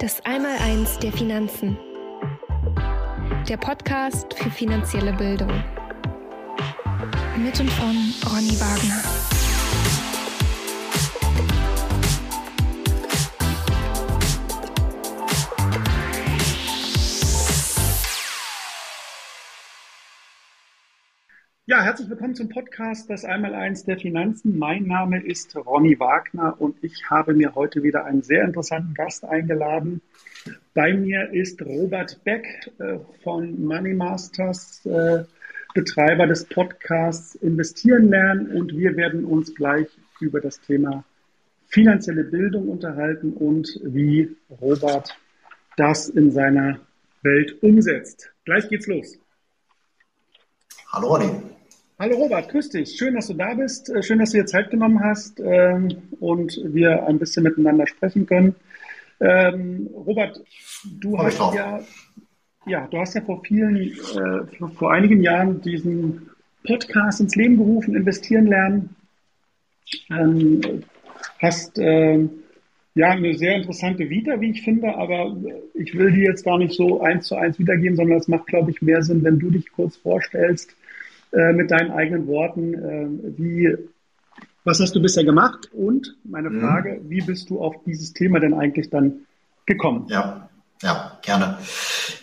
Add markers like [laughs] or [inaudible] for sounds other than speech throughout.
Das Einmaleins der Finanzen. Der Podcast für finanzielle Bildung. Mit und von Ronny Wagner. Herzlich willkommen zum Podcast Das Einmaleins der Finanzen. Mein Name ist Ronny Wagner und ich habe mir heute wieder einen sehr interessanten Gast eingeladen. Bei mir ist Robert Beck äh, von Money Masters, äh, Betreiber des Podcasts Investieren lernen und wir werden uns gleich über das Thema finanzielle Bildung unterhalten und wie Robert das in seiner Welt umsetzt. Gleich geht's los. Hallo Ronny. Hallo Robert, grüß dich. Schön, dass du da bist. Äh, schön, dass du dir Zeit genommen hast ähm, und wir ein bisschen miteinander sprechen können. Ähm, Robert, du hast ja, ja, du hast ja vor vielen, äh, vor einigen Jahren diesen Podcast ins Leben gerufen, investieren lernen. Ähm, hast äh, ja eine sehr interessante Vita, wie ich finde, aber ich will die jetzt gar nicht so eins zu eins wiedergeben, sondern es macht, glaube ich, mehr Sinn, wenn du dich kurz vorstellst äh, mit deinen eigenen Worten, äh, wie, was hast du bisher gemacht? Und meine mhm. Frage, mhm. wie bist du auf dieses Thema denn eigentlich dann gekommen? Ja, ja, gerne.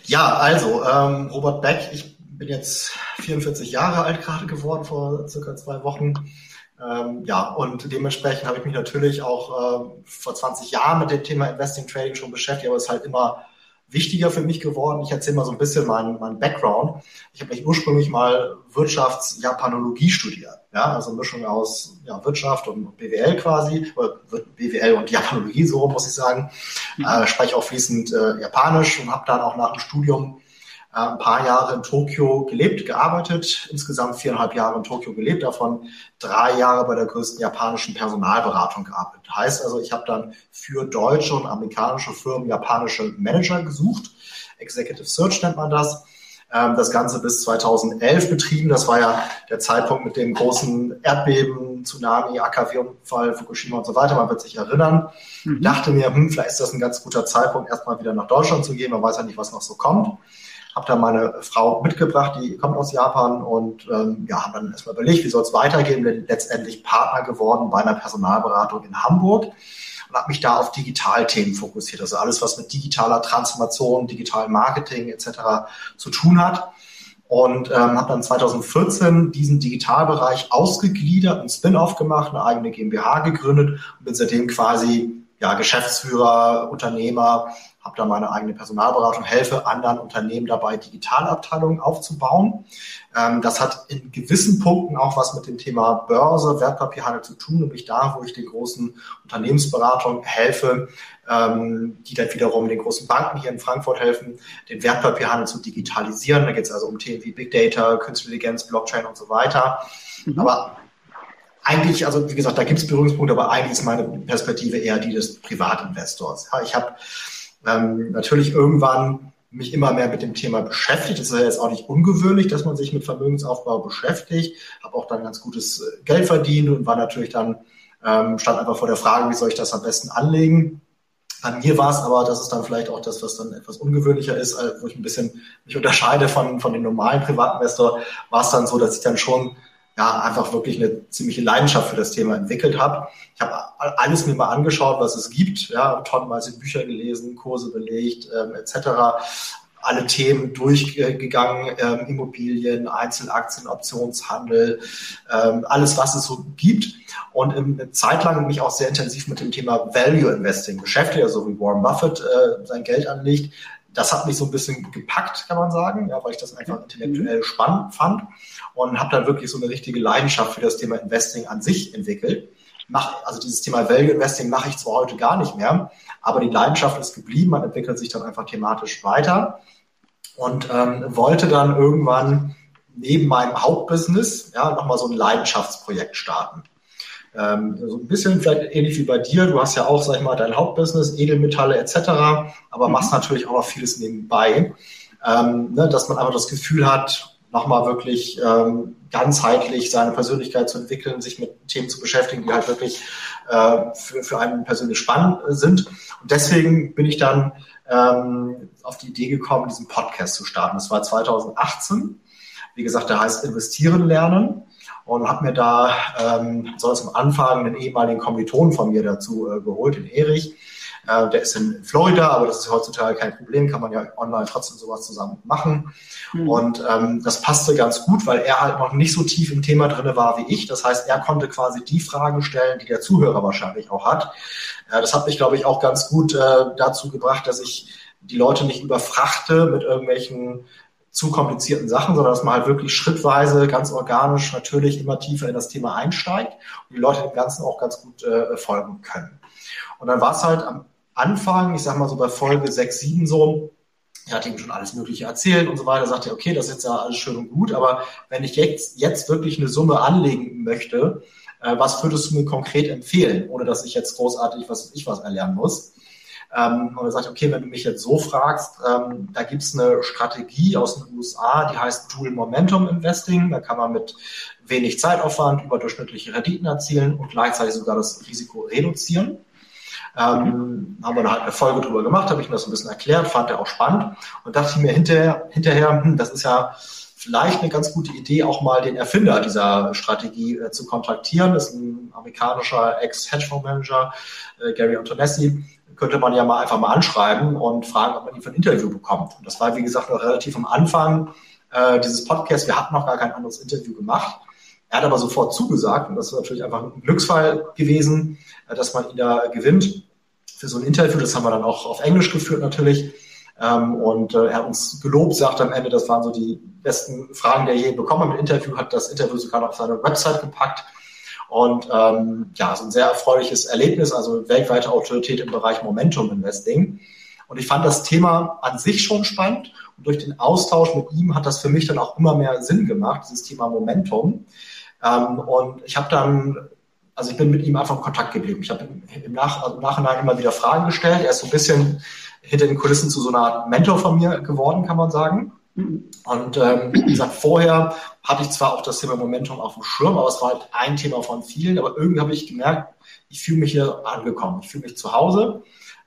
Ja, also, ähm, Robert Beck, ich bin jetzt 44 Jahre alt gerade geworden vor circa zwei Wochen. Ähm, ja, und dementsprechend habe ich mich natürlich auch äh, vor 20 Jahren mit dem Thema Investing Trading schon beschäftigt, aber es ist halt immer wichtiger für mich geworden. Ich erzähle mal so ein bisschen meinen mein Background. Ich habe mich ursprünglich mal Wirtschaftsjapanologie studiert. Ja, also Mischung aus ja, Wirtschaft und BWL quasi, oder BWL und Japanologie, so muss ich sagen. Mhm. Äh, spreche auch fließend äh, Japanisch und habe dann auch nach dem Studium ein paar Jahre in Tokio gelebt, gearbeitet, insgesamt viereinhalb Jahre in Tokio gelebt, davon drei Jahre bei der größten japanischen Personalberatung gearbeitet. Heißt also, ich habe dann für deutsche und amerikanische Firmen japanische Manager gesucht. Executive Search nennt man das. Ähm, das Ganze bis 2011 betrieben. Das war ja der Zeitpunkt mit dem großen Erdbeben, Tsunami, AKW-Unfall, Fukushima und so weiter. Man wird sich erinnern. Mhm. dachte mir, hm, vielleicht ist das ein ganz guter Zeitpunkt, erstmal wieder nach Deutschland zu gehen. Man weiß ja nicht, was noch so kommt habe da meine Frau mitgebracht, die kommt aus Japan und ähm, ja, habe dann erstmal überlegt, wie soll es weitergehen, bin letztendlich Partner geworden bei einer Personalberatung in Hamburg und habe mich da auf Digitalthemen fokussiert, also alles, was mit digitaler Transformation, digitalem Marketing etc. zu tun hat und ähm, habe dann 2014 diesen Digitalbereich ausgegliedert, einen Spin-off gemacht, eine eigene GmbH gegründet und bin seitdem quasi ja, Geschäftsführer, Unternehmer habe da meine eigene Personalberatung, helfe anderen Unternehmen dabei, Digitalabteilungen aufzubauen. Ähm, das hat in gewissen Punkten auch was mit dem Thema Börse, Wertpapierhandel zu tun, nämlich da, wo ich den großen Unternehmensberatungen helfe, ähm, die dann wiederum den großen Banken hier in Frankfurt helfen, den Wertpapierhandel zu digitalisieren. Da geht es also um Themen wie Big Data, Künstliche Intelligenz, Blockchain und so weiter. Mhm. Aber eigentlich, also wie gesagt, da gibt es Berührungspunkte, aber eigentlich ist meine Perspektive eher die des Privatinvestors. Ich habe ähm, natürlich irgendwann mich immer mehr mit dem Thema beschäftigt. Das ist ja jetzt auch nicht ungewöhnlich, dass man sich mit Vermögensaufbau beschäftigt. Habe auch dann ganz gutes äh, Geld verdient und war natürlich dann, ähm, stand einfach vor der Frage, wie soll ich das am besten anlegen. An mir war es aber, das ist dann vielleicht auch das, was dann etwas ungewöhnlicher ist, wo ich ein bisschen mich unterscheide von, von den normalen Privatinvestor, war es dann so, dass ich dann schon ja, einfach wirklich eine ziemliche Leidenschaft für das Thema entwickelt habe. Ich habe alles mir mal angeschaut, was es gibt, ja, tonnenweise Bücher gelesen, Kurse belegt, ähm, etc. Alle Themen durchgegangen, ähm, Immobilien, Einzelaktien, Optionshandel, ähm, alles, was es so gibt. Und eine Zeit lang mich auch sehr intensiv mit dem Thema Value Investing beschäftigt, also wie Warren Buffett äh, sein Geld anlegt. Das hat mich so ein bisschen gepackt, kann man sagen, ja, weil ich das einfach intellektuell spannend fand und habe dann wirklich so eine richtige Leidenschaft für das Thema Investing an sich entwickelt. Mach, also dieses Thema Value Investing mache ich zwar heute gar nicht mehr, aber die Leidenschaft ist geblieben, man entwickelt sich dann einfach thematisch weiter und ähm, wollte dann irgendwann neben meinem Hauptbusiness ja nochmal so ein Leidenschaftsprojekt starten. Ähm, so ein bisschen vielleicht ähnlich wie bei dir. Du hast ja auch, sag ich mal, dein Hauptbusiness, Edelmetalle etc., aber mhm. machst natürlich auch noch vieles nebenbei, ähm, ne, dass man einfach das Gefühl hat, nochmal wirklich ähm, ganzheitlich seine Persönlichkeit zu entwickeln, sich mit Themen zu beschäftigen, die halt wirklich äh, für, für einen persönlich spannend sind. Und deswegen bin ich dann ähm, auf die Idee gekommen, diesen Podcast zu starten. Das war 2018. Wie gesagt, der heißt Investieren lernen und habe mir da ähm, so am Anfang einen ehemaligen Kommiliton von mir dazu äh, geholt, den Erich. Äh, der ist in Florida, aber das ist heutzutage kein Problem, kann man ja online trotzdem sowas zusammen machen. Mhm. Und ähm, das passte ganz gut, weil er halt noch nicht so tief im Thema drinne war wie ich. Das heißt, er konnte quasi die Fragen stellen, die der Zuhörer wahrscheinlich auch hat. Äh, das hat mich, glaube ich, auch ganz gut äh, dazu gebracht, dass ich die Leute nicht überfrachte mit irgendwelchen zu komplizierten Sachen, sondern dass man halt wirklich schrittweise, ganz organisch, natürlich immer tiefer in das Thema einsteigt und die Leute dem Ganzen auch ganz gut äh, folgen können. Und dann war es halt am Anfang, ich sag mal so bei Folge 6, 7 so, er hat ihm schon alles Mögliche erzählt und so weiter, sagte er, okay, das ist jetzt ja alles schön und gut, aber wenn ich jetzt, jetzt wirklich eine Summe anlegen möchte, äh, was würdest du mir konkret empfehlen, ohne dass ich jetzt großartig was ich was erlernen muss? Ähm, und er sagt, okay, wenn du mich jetzt so fragst, ähm, da gibt es eine Strategie aus den USA, die heißt Dual Momentum Investing. Da kann man mit wenig Zeitaufwand überdurchschnittliche Renditen erzielen und gleichzeitig sogar das Risiko reduzieren. Ähm, haben wir halt eine Folge drüber gemacht, habe ich mir das ein bisschen erklärt, fand er auch spannend und dachte mir hinterher, hinterher hm, das ist ja vielleicht eine ganz gute Idee, auch mal den Erfinder dieser Strategie äh, zu kontaktieren. Das ist ein amerikanischer Ex-Hedgefondsmanager, äh, Gary Antonessi. Könnte man ja mal einfach mal anschreiben und fragen, ob man ihn für ein Interview bekommt. Und das war, wie gesagt, noch relativ am Anfang äh, dieses Podcasts. Wir hatten noch gar kein anderes Interview gemacht. Er hat aber sofort zugesagt und das ist natürlich einfach ein Glücksfall gewesen, äh, dass man ihn da gewinnt für so ein Interview. Das haben wir dann auch auf Englisch geführt natürlich. Ähm, und äh, er hat uns gelobt, sagt am Ende, das waren so die besten Fragen, die er je bekommen hat. Mit Interview hat das Interview sogar noch auf seine Website gepackt. Und ähm, ja, so ein sehr erfreuliches Erlebnis, also weltweite Autorität im Bereich Momentum Investing. Und ich fand das Thema an sich schon spannend. Und durch den Austausch mit ihm hat das für mich dann auch immer mehr Sinn gemacht, dieses Thema Momentum. Ähm, und ich habe dann also ich bin mit ihm einfach in Kontakt geblieben. Ich habe im, im, Nach also im Nachhinein immer wieder Fragen gestellt. Er ist so ein bisschen hinter den Kulissen zu so einer Art Mentor von mir geworden, kann man sagen. Und ähm, wie gesagt, vorher hatte ich zwar auch das Thema Momentum auf dem Schirm, aber es war halt ein Thema von vielen. Aber irgendwie habe ich gemerkt, ich fühle mich hier angekommen, ich fühle mich zu Hause.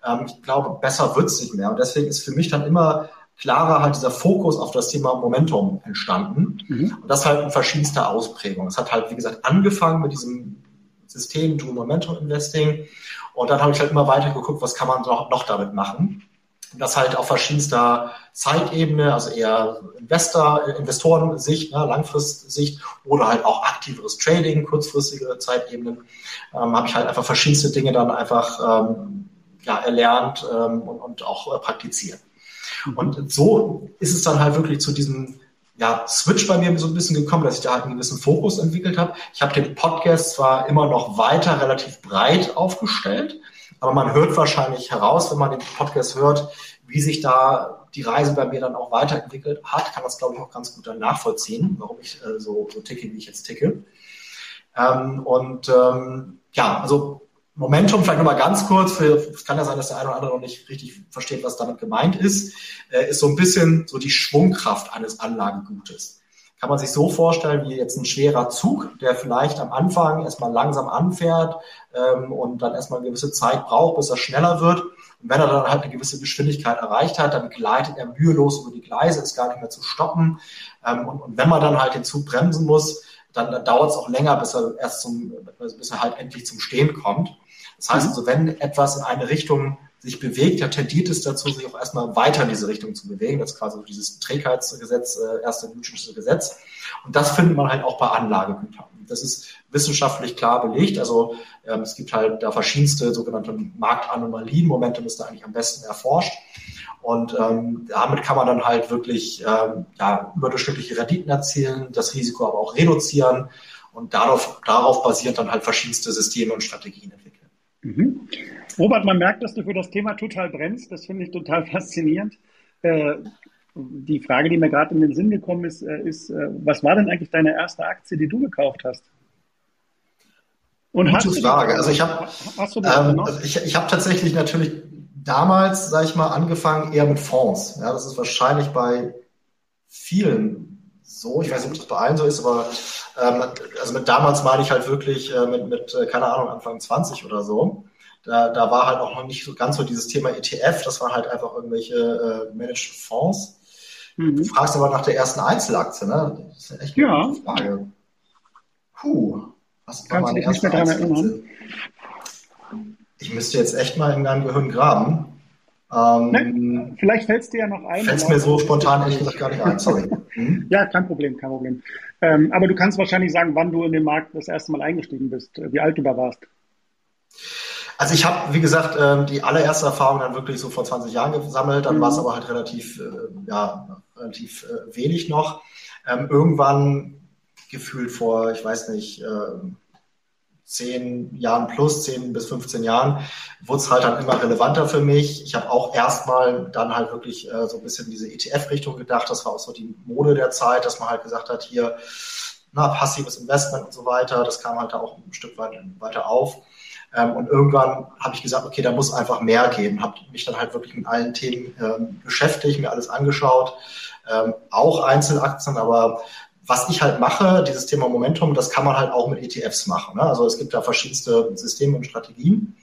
Ähm, ich glaube, besser wird es nicht mehr. Und deswegen ist für mich dann immer klarer halt dieser Fokus auf das Thema Momentum entstanden. Mhm. Und das halt in verschiedenster Ausprägung. Es hat halt, wie gesagt, angefangen mit diesem System Dual Momentum Investing. Und dann habe ich halt immer weiter geguckt, was kann man noch damit machen. Und das halt auf verschiedenster Zeitebene, also eher Investor, Investorensicht, ne, Langfristsicht oder halt auch aktiveres Trading, kurzfristige Zeitebenen, ähm, habe ich halt einfach verschiedenste Dinge dann einfach ähm, ja, erlernt ähm, und, und auch äh, praktiziert. Mhm. Und so ist es dann halt wirklich zu diesem ja, Switch bei mir so ein bisschen gekommen, dass ich da halt einen gewissen Fokus entwickelt habe. Ich habe den Podcast zwar immer noch weiter relativ breit aufgestellt, aber man hört wahrscheinlich heraus, wenn man den Podcast hört, wie sich da die Reise bei mir dann auch weiterentwickelt hat, kann das, glaube ich, auch ganz gut dann nachvollziehen, warum ich äh, so, so ticke, wie ich jetzt ticke. Ähm, und ähm, ja, also Momentum vielleicht nochmal ganz kurz, für, es kann ja sein, dass der eine oder andere noch nicht richtig versteht, was damit gemeint ist, äh, ist so ein bisschen so die Schwungkraft eines Anlagegutes. Kann man sich so vorstellen, wie jetzt ein schwerer Zug, der vielleicht am Anfang erstmal langsam anfährt ähm, und dann erstmal eine gewisse Zeit braucht, bis er schneller wird. Und wenn er dann halt eine gewisse Geschwindigkeit erreicht hat, dann gleitet er mühelos über die Gleise, ist gar nicht mehr zu stoppen. Ähm, und, und wenn man dann halt den Zug bremsen muss, dann, dann dauert es auch länger, bis er erst zum, bis er halt endlich zum Stehen kommt. Das heißt mhm. also, wenn etwas in eine Richtung sich bewegt, ja tendiert es dazu, sich auch erstmal weiter in diese Richtung zu bewegen. Das ist quasi dieses Trägheitsgesetz, äh, erste Newtonsche Gesetz. Und das findet man halt auch bei Anlagegütern. Das ist wissenschaftlich klar belegt. Also ähm, es gibt halt da verschiedenste sogenannte Marktanomalien. Momentum ist da eigentlich am besten erforscht. Und ähm, damit kann man dann halt wirklich ähm, ja, überdurchschnittliche Renditen erzielen, das Risiko aber auch reduzieren und darauf, darauf basierend dann halt verschiedenste Systeme und Strategien entwickeln. Mhm. Robert, man merkt, dass du für das Thema total brennst. Das finde ich total [laughs] faszinierend. Äh, die Frage, die mir gerade in den Sinn gekommen ist, äh, ist, äh, was war denn eigentlich deine erste Aktie, die du gekauft hast? Und Gute Frage. Also ich habe ähm, ich, ich hab tatsächlich natürlich damals, sage ich mal, angefangen eher mit Fonds. Ja, das ist wahrscheinlich bei vielen so. Ich weiß nicht, ob das bei allen so ist, aber ähm, also mit damals meine ich halt wirklich äh, mit, mit, äh, keine Ahnung, Anfang 20 oder so. Da, da war halt auch noch nicht so ganz so dieses Thema ETF, das waren halt einfach irgendwelche äh, Managed Fonds. Mhm. Du fragst aber nach der ersten Einzelaktie, ne? Das ist echt ja. eine Frage. Puh, was war du dich nicht mehr erinnern? Ich müsste jetzt echt mal in deinem Gehirn graben. Ähm, ne? Vielleicht fällt es dir ja noch ein. Fällt es mir so spontan ehrlich gesagt gar nicht ein, sorry. Mhm. ja, kein Problem, kein Problem. Ähm, aber du kannst wahrscheinlich sagen, wann du in den Markt das erste Mal eingestiegen bist, wie alt du da warst. Also ich habe, wie gesagt, ähm, die allererste Erfahrung dann wirklich so vor 20 Jahren gesammelt, dann mhm. war es aber halt relativ, äh, ja, relativ äh, wenig noch. Ähm, irgendwann gefühlt vor, ich weiß nicht, ähm, zehn Jahren plus, zehn bis 15 Jahren, wurde es halt dann immer relevanter für mich. Ich habe auch erstmal dann halt wirklich äh, so ein bisschen diese ETF-Richtung gedacht. Das war auch so die Mode der Zeit, dass man halt gesagt hat, hier, na, passives Investment und so weiter. Das kam halt da auch ein Stück weit weiter auf. Ähm, und irgendwann habe ich gesagt, okay, da muss einfach mehr geben. Habe mich dann halt wirklich mit allen Themen ähm, beschäftigt, mir alles angeschaut, ähm, auch Einzelaktien, aber was ich halt mache, dieses Thema Momentum, das kann man halt auch mit ETFs machen. Ne? Also es gibt da verschiedenste Systeme und Strategien.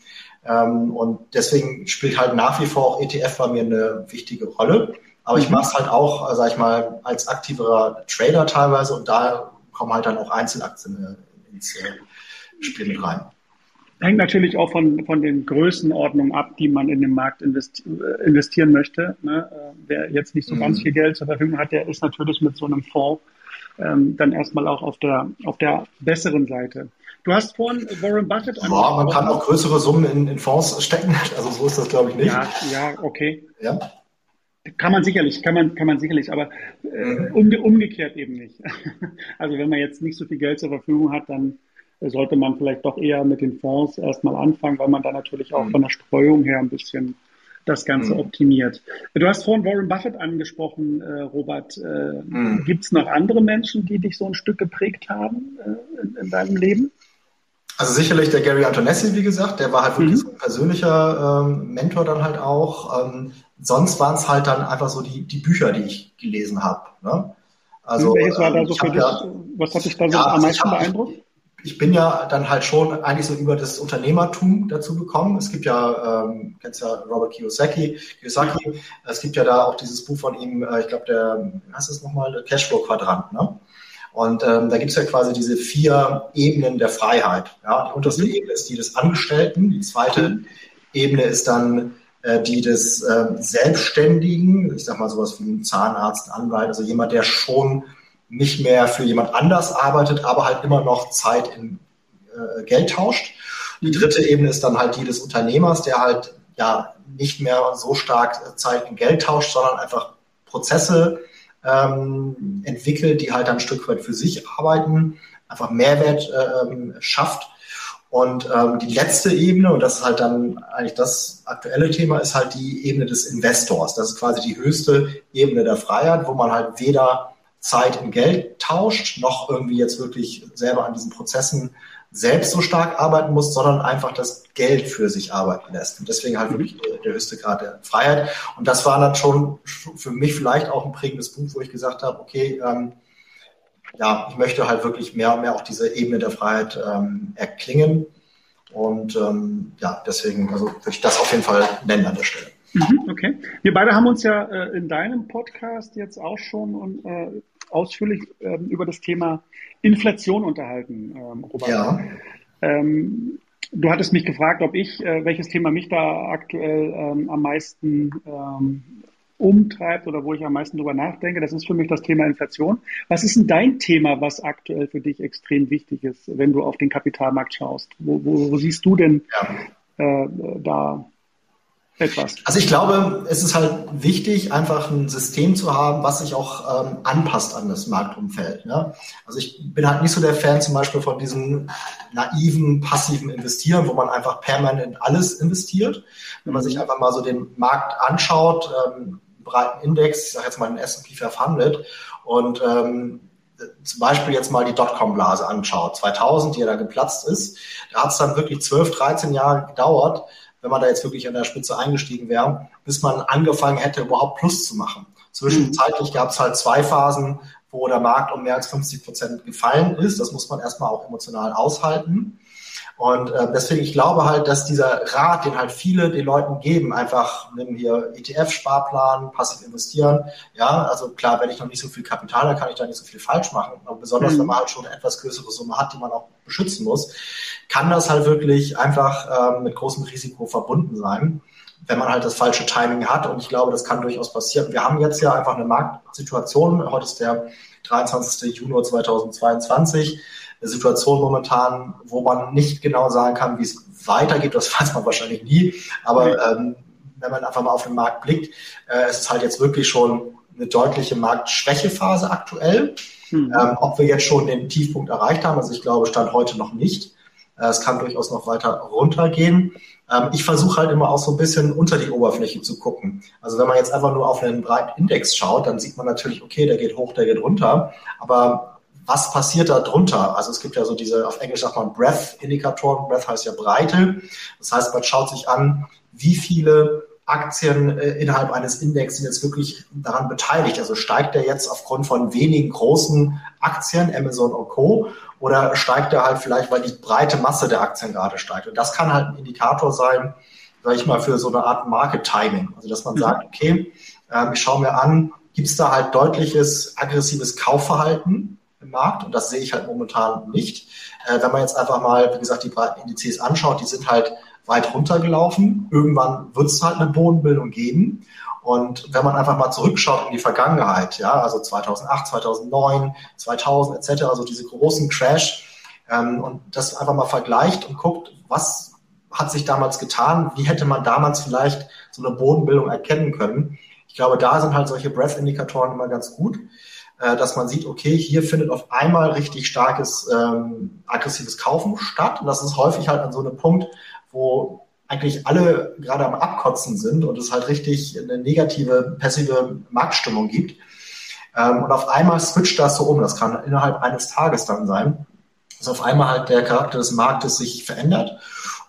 Ähm, und deswegen spielt halt nach wie vor auch ETF bei mir eine wichtige Rolle. Aber ich mhm. mache es halt auch, sag ich mal, als aktiverer Trader teilweise und da kommen halt dann auch Einzelaktien äh, ins äh, Spiel mit rein. Hängt natürlich auch von, von den Größenordnungen ab, die man in den Markt investi äh, investieren möchte. Ne? Wer jetzt nicht so mhm. ganz viel Geld zur Verfügung hat, der ist natürlich mit so einem Fonds ähm, dann erstmal auch auf der, auf der besseren Seite. Du hast vorhin Warren Buffett Ja, man kann auch größere Summen in, in Fonds stecken. Also so ist das, glaube ich, nicht. Ja, ja, okay. Ja. Kann man sicherlich, kann man, kann man sicherlich, aber äh, umge umgekehrt eben nicht. [laughs] Also wenn man jetzt nicht so viel Geld zur Verfügung hat, dann sollte man vielleicht doch eher mit den Fonds erstmal anfangen, weil man da natürlich auch mhm. von der Streuung her ein bisschen das Ganze mhm. optimiert. Du hast vorhin Warren Buffett angesprochen, äh, Robert. Äh, mhm. Gibt es noch andere Menschen, die dich so ein Stück geprägt haben äh, in, in, deinem Leben? Also sicherlich der Gary Antonessi, wie gesagt, der war halt wirklich mhm. so ein persönlicher ähm, Mentor dann halt auch. Ähm, sonst waren es halt dann einfach so die, die Bücher, die ich gelesen habe. Ne? Also, Welches war da ähm, so für dich, ja, was hat dich da so ja, am also meisten beeindruckt? Ich bin ja dann halt schon eigentlich so über das Unternehmertum dazu gekommen. Es gibt ja, ähm, kennst ja Robert Kiyosaki, Kiyosaki. Es gibt ja da auch dieses Buch von ihm, äh, ich glaube, der, was ist nochmal, der Cashflow-Quadrant, ne? Und ähm, da gibt es ja quasi diese vier Ebenen der Freiheit. Ja? Die unterste mhm. Ebene ist die des Angestellten, die zweite mhm. Ebene ist dann äh, die des äh, Selbstständigen, ich sag mal sowas wie ein Zahnarzt, Anwalt, also jemand, der schon nicht mehr für jemand anders arbeitet, aber halt immer noch Zeit in äh, Geld tauscht. Die dritte Ebene ist dann halt die des Unternehmers, der halt ja nicht mehr so stark Zeit in Geld tauscht, sondern einfach Prozesse ähm, entwickelt, die halt dann ein Stück weit für sich arbeiten, einfach Mehrwert ähm, schafft. Und ähm, die letzte Ebene, und das ist halt dann eigentlich das aktuelle Thema, ist halt die Ebene des Investors. Das ist quasi die höchste Ebene der Freiheit, wo man halt weder Zeit in Geld tauscht, noch irgendwie jetzt wirklich selber an diesen Prozessen selbst so stark arbeiten muss, sondern einfach das Geld für sich arbeiten lässt. Und deswegen halt mhm. wirklich der, höchste Grad der Freiheit. Und das war dann schon für mich vielleicht auch ein prägendes Punkt, wo ich gesagt habe, okay, ähm, ja, ich möchte halt wirklich mehr und mehr auch diese Ebene der Freiheit ähm, erklingen. Und ähm, ja, deswegen also würde ich das auf jeden Fall nennen an der Stelle. Mhm, okay. Wir beide haben uns ja äh, in deinem Podcast jetzt auch schon äh, ausführlich ähm, über das Thema Inflation unterhalten, ähm, Robert. Ja. Ähm, du hattest mich gefragt, ob ich, äh, welches Thema mich da aktuell ähm, am meisten ähm, umtreibt oder wo ich am meisten drüber nachdenke. Das ist für mich das Thema Inflation. Was ist denn dein Thema, was aktuell für dich extrem wichtig ist, wenn du auf den Kapitalmarkt schaust? Wo, wo, wo siehst du denn ja. äh, da etwas. Also ich glaube, es ist halt wichtig, einfach ein System zu haben, was sich auch ähm, anpasst an das Marktumfeld. Ne? Also ich bin halt nicht so der Fan zum Beispiel von diesem naiven, passiven Investieren, wo man einfach permanent alles investiert. Wenn man sich einfach mal so den Markt anschaut, ähm, breiten Index, ich sage jetzt mal den S&P 500 und ähm, zum Beispiel jetzt mal die Dotcom-Blase anschaut, 2000, die ja da geplatzt ist, da hat es dann wirklich 12, 13 Jahre gedauert, wenn man da jetzt wirklich an der Spitze eingestiegen wäre, bis man angefangen hätte, überhaupt Plus zu machen. Zwischenzeitlich gab es halt zwei Phasen, wo der Markt um mehr als 50 Prozent gefallen ist. Das muss man erstmal auch emotional aushalten. Und äh, deswegen, ich glaube halt, dass dieser Rat, den halt viele den Leuten geben, einfach nimm hier ETF-Sparplan, passiv investieren. Ja, also klar, wenn ich noch nicht so viel Kapital, dann kann ich da nicht so viel falsch machen. Aber besonders, mhm. wenn man halt schon eine etwas größere Summe hat, die man auch beschützen muss, kann das halt wirklich einfach ähm, mit großem Risiko verbunden sein wenn man halt das falsche Timing hat. Und ich glaube, das kann durchaus passieren. Wir haben jetzt ja einfach eine Marktsituation. Heute ist der 23. Juni 2022 eine Situation momentan, wo man nicht genau sagen kann, wie es weitergeht. Das [laughs] weiß man wahrscheinlich nie. Aber ähm, wenn man einfach mal auf den Markt blickt, äh, es ist halt jetzt wirklich schon eine deutliche Marktschwächephase aktuell. Mhm. Ähm, ob wir jetzt schon den Tiefpunkt erreicht haben, also ich glaube, stand heute noch nicht. Äh, es kann durchaus noch weiter runtergehen. Ähm, ich versuche halt immer auch so ein bisschen unter die Oberfläche zu gucken. Also wenn man jetzt einfach nur auf einen breiten Index schaut, dann sieht man natürlich, okay, der geht hoch, der geht runter. Aber was passiert da drunter? Also es gibt ja so diese, auf Englisch sagt man Breath-Indikatoren. Breath heißt ja Breite. Das heißt, man schaut sich an, wie viele Aktien äh, innerhalb eines Index sind jetzt wirklich daran beteiligt. Also steigt der jetzt aufgrund von wenigen großen Aktien, Amazon und Co. Oder steigt er halt vielleicht, weil die breite Masse der Aktien gerade steigt? Und das kann halt ein Indikator sein, sage ich mal, für so eine Art Market Timing. Also dass man mhm. sagt, okay, äh, ich schaue mir an, gibt es da halt deutliches aggressives Kaufverhalten? Im Markt und das sehe ich halt momentan nicht. Äh, wenn man jetzt einfach mal, wie gesagt, die Indizes anschaut, die sind halt weit runtergelaufen. Irgendwann wird es halt eine Bodenbildung geben. Und wenn man einfach mal zurückschaut in die Vergangenheit, ja, also 2008, 2009, 2000 etc., also diese großen Crash, ähm, und das einfach mal vergleicht und guckt, was hat sich damals getan, wie hätte man damals vielleicht so eine Bodenbildung erkennen können. Ich glaube, da sind halt solche Breath-Indikatoren immer ganz gut. Äh, dass man sieht, okay, hier findet auf einmal richtig starkes ähm, aggressives Kaufen statt. Und das ist häufig halt an so einem Punkt, wo eigentlich alle gerade am Abkotzen sind und es halt richtig eine negative, passive Marktstimmung gibt. Ähm, und auf einmal switcht das so um. Das kann innerhalb eines Tages dann sein, dass auf einmal halt der Charakter des Marktes sich verändert.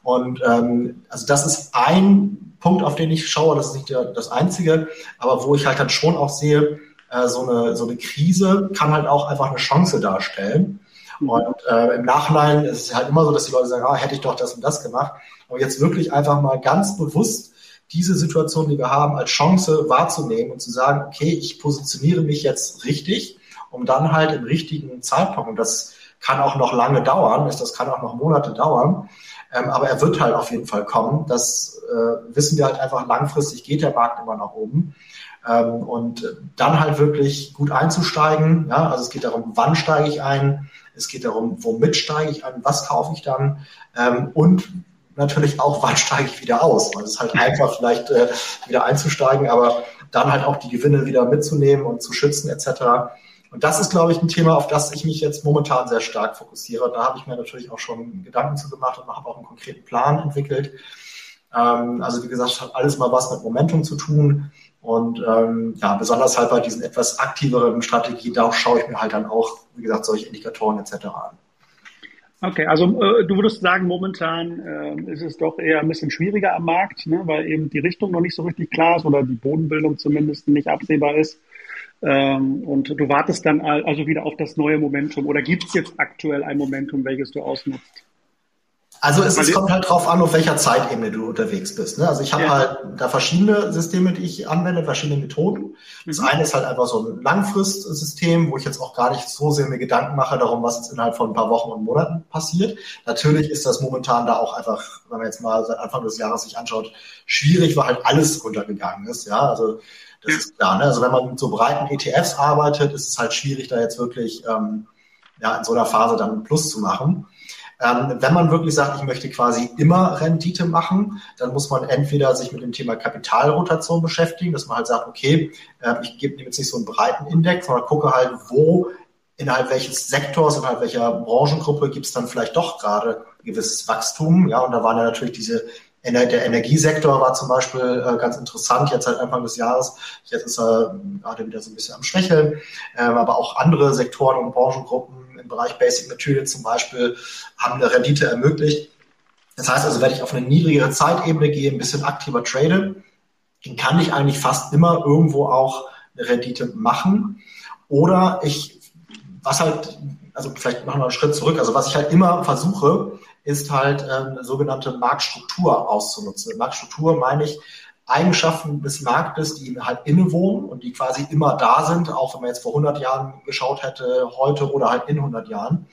Und ähm, also das ist ein Punkt, auf den ich schaue. Das ist nicht der, das einzige, aber wo ich halt dann schon auch sehe, äh, so, eine, so eine Krise kann halt auch einfach eine Chance darstellen. Mhm. Und äh, im Nachhinein ist es halt immer so, dass die Leute sagen, ah, hätte ich doch das und das gemacht. Aber jetzt wirklich einfach mal ganz bewusst diese Situation, die wir haben, als Chance wahrzunehmen und zu sagen, okay, ich positioniere mich jetzt richtig, um dann halt im richtigen Zeitpunkt, und das kann auch noch lange dauern, das kann auch noch Monate dauern, ähm, aber er wird halt auf jeden Fall kommen. Das äh, wissen wir halt einfach langfristig, geht der Markt immer nach oben. Ähm, und dann halt wirklich gut einzusteigen. Ja, also es geht darum, wann steige ich ein? Es geht darum, womit steige ich ein? Was kaufe ich dann? Ähm, und natürlich auch, wann steige ich wieder aus? Weil es ist halt [laughs] einfach vielleicht äh, wieder einzusteigen, aber dann halt auch die Gewinne wieder mitzunehmen und zu schützen etc. Und das ist, glaube ich, ein Thema, auf das ich mich jetzt momentan sehr stark fokussiere. Da habe ich mir natürlich auch schon Gedanken zu gemacht und habe auch einen konkreten Plan entwickelt. Ähm, also wie gesagt, hat alles mal was mit Momentum zu tun. Und ähm, ja, besonders halt bei diesen etwas aktiveren Strategien, da schaue ich mir halt dann auch, wie gesagt, solche Indikatoren etc. an. Okay, also äh, du würdest sagen, momentan äh, ist es doch eher ein bisschen schwieriger am Markt, ne, weil eben die Richtung noch nicht so richtig klar ist oder die Bodenbildung zumindest nicht absehbar ist. Ähm, und du wartest dann also wieder auf das neue Momentum oder gibt es jetzt aktuell ein Momentum, welches du ausnutzt? Also es, es, kommt halt drauf an, auf welcher Zeitebene du unterwegs bist. Ne? Also ich habe ja. halt da verschiedene Systeme, die ich anwende, verschiedene Methoden. Das mhm. eine ist halt einfach so ein Langfristsystem, wo ich jetzt auch gar nicht so sehr mir Gedanken mache darum, was jetzt innerhalb von ein paar Wochen und Monaten passiert. Natürlich ist das momentan da auch einfach, wenn man jetzt mal seit Anfang des Jahres sich anschaut, schwierig, weil halt alles runtergegangen ist. Ja, also das ja. ist klar. Ne? Also wenn man mit so breiten ETFs arbeitet, ist es halt schwierig, da jetzt wirklich ähm, ja, in so einer Phase dann einen Plus zu machen. Ähm, wenn man wirklich sagt, ich möchte quasi immer Rendite machen, dann muss man entweder sich mit dem Thema Kapitalrotation beschäftigen, dass man halt sagt, okay, äh, ich gebe jetzt nicht so einen breiten Index, sondern gucke halt, wo innerhalb welches Sektors, innerhalb welcher Branchengruppe gibt es dann vielleicht doch gerade gewisses Wachstum. Ja, und da waren ja natürlich diese der Energiesektor war zum Beispiel äh, ganz interessant, jetzt seit Anfang des Jahres. Jetzt ist er gerade wieder so ein bisschen am Schwächeln. Ähm, aber auch andere Sektoren und Branchengruppen im Bereich Basic Material zum Beispiel haben eine Rendite ermöglicht. Das heißt also, wenn ich auf eine niedrigere Zeitebene gehe, ein bisschen aktiver trade, dann kann ich eigentlich fast immer irgendwo auch eine Rendite machen. Oder ich was halt, also vielleicht machen wir einen Schritt zurück, also was ich halt immer versuche, ist halt ähm, sogenannte Marktstruktur auszunutzen. Marktstruktur meine ich, Eigenschaften des Marktes, die halt innewohnen und die quasi immer da sind, auch wenn man jetzt vor 100 Jahren geschaut hätte, heute oder halt in 100 Jahren.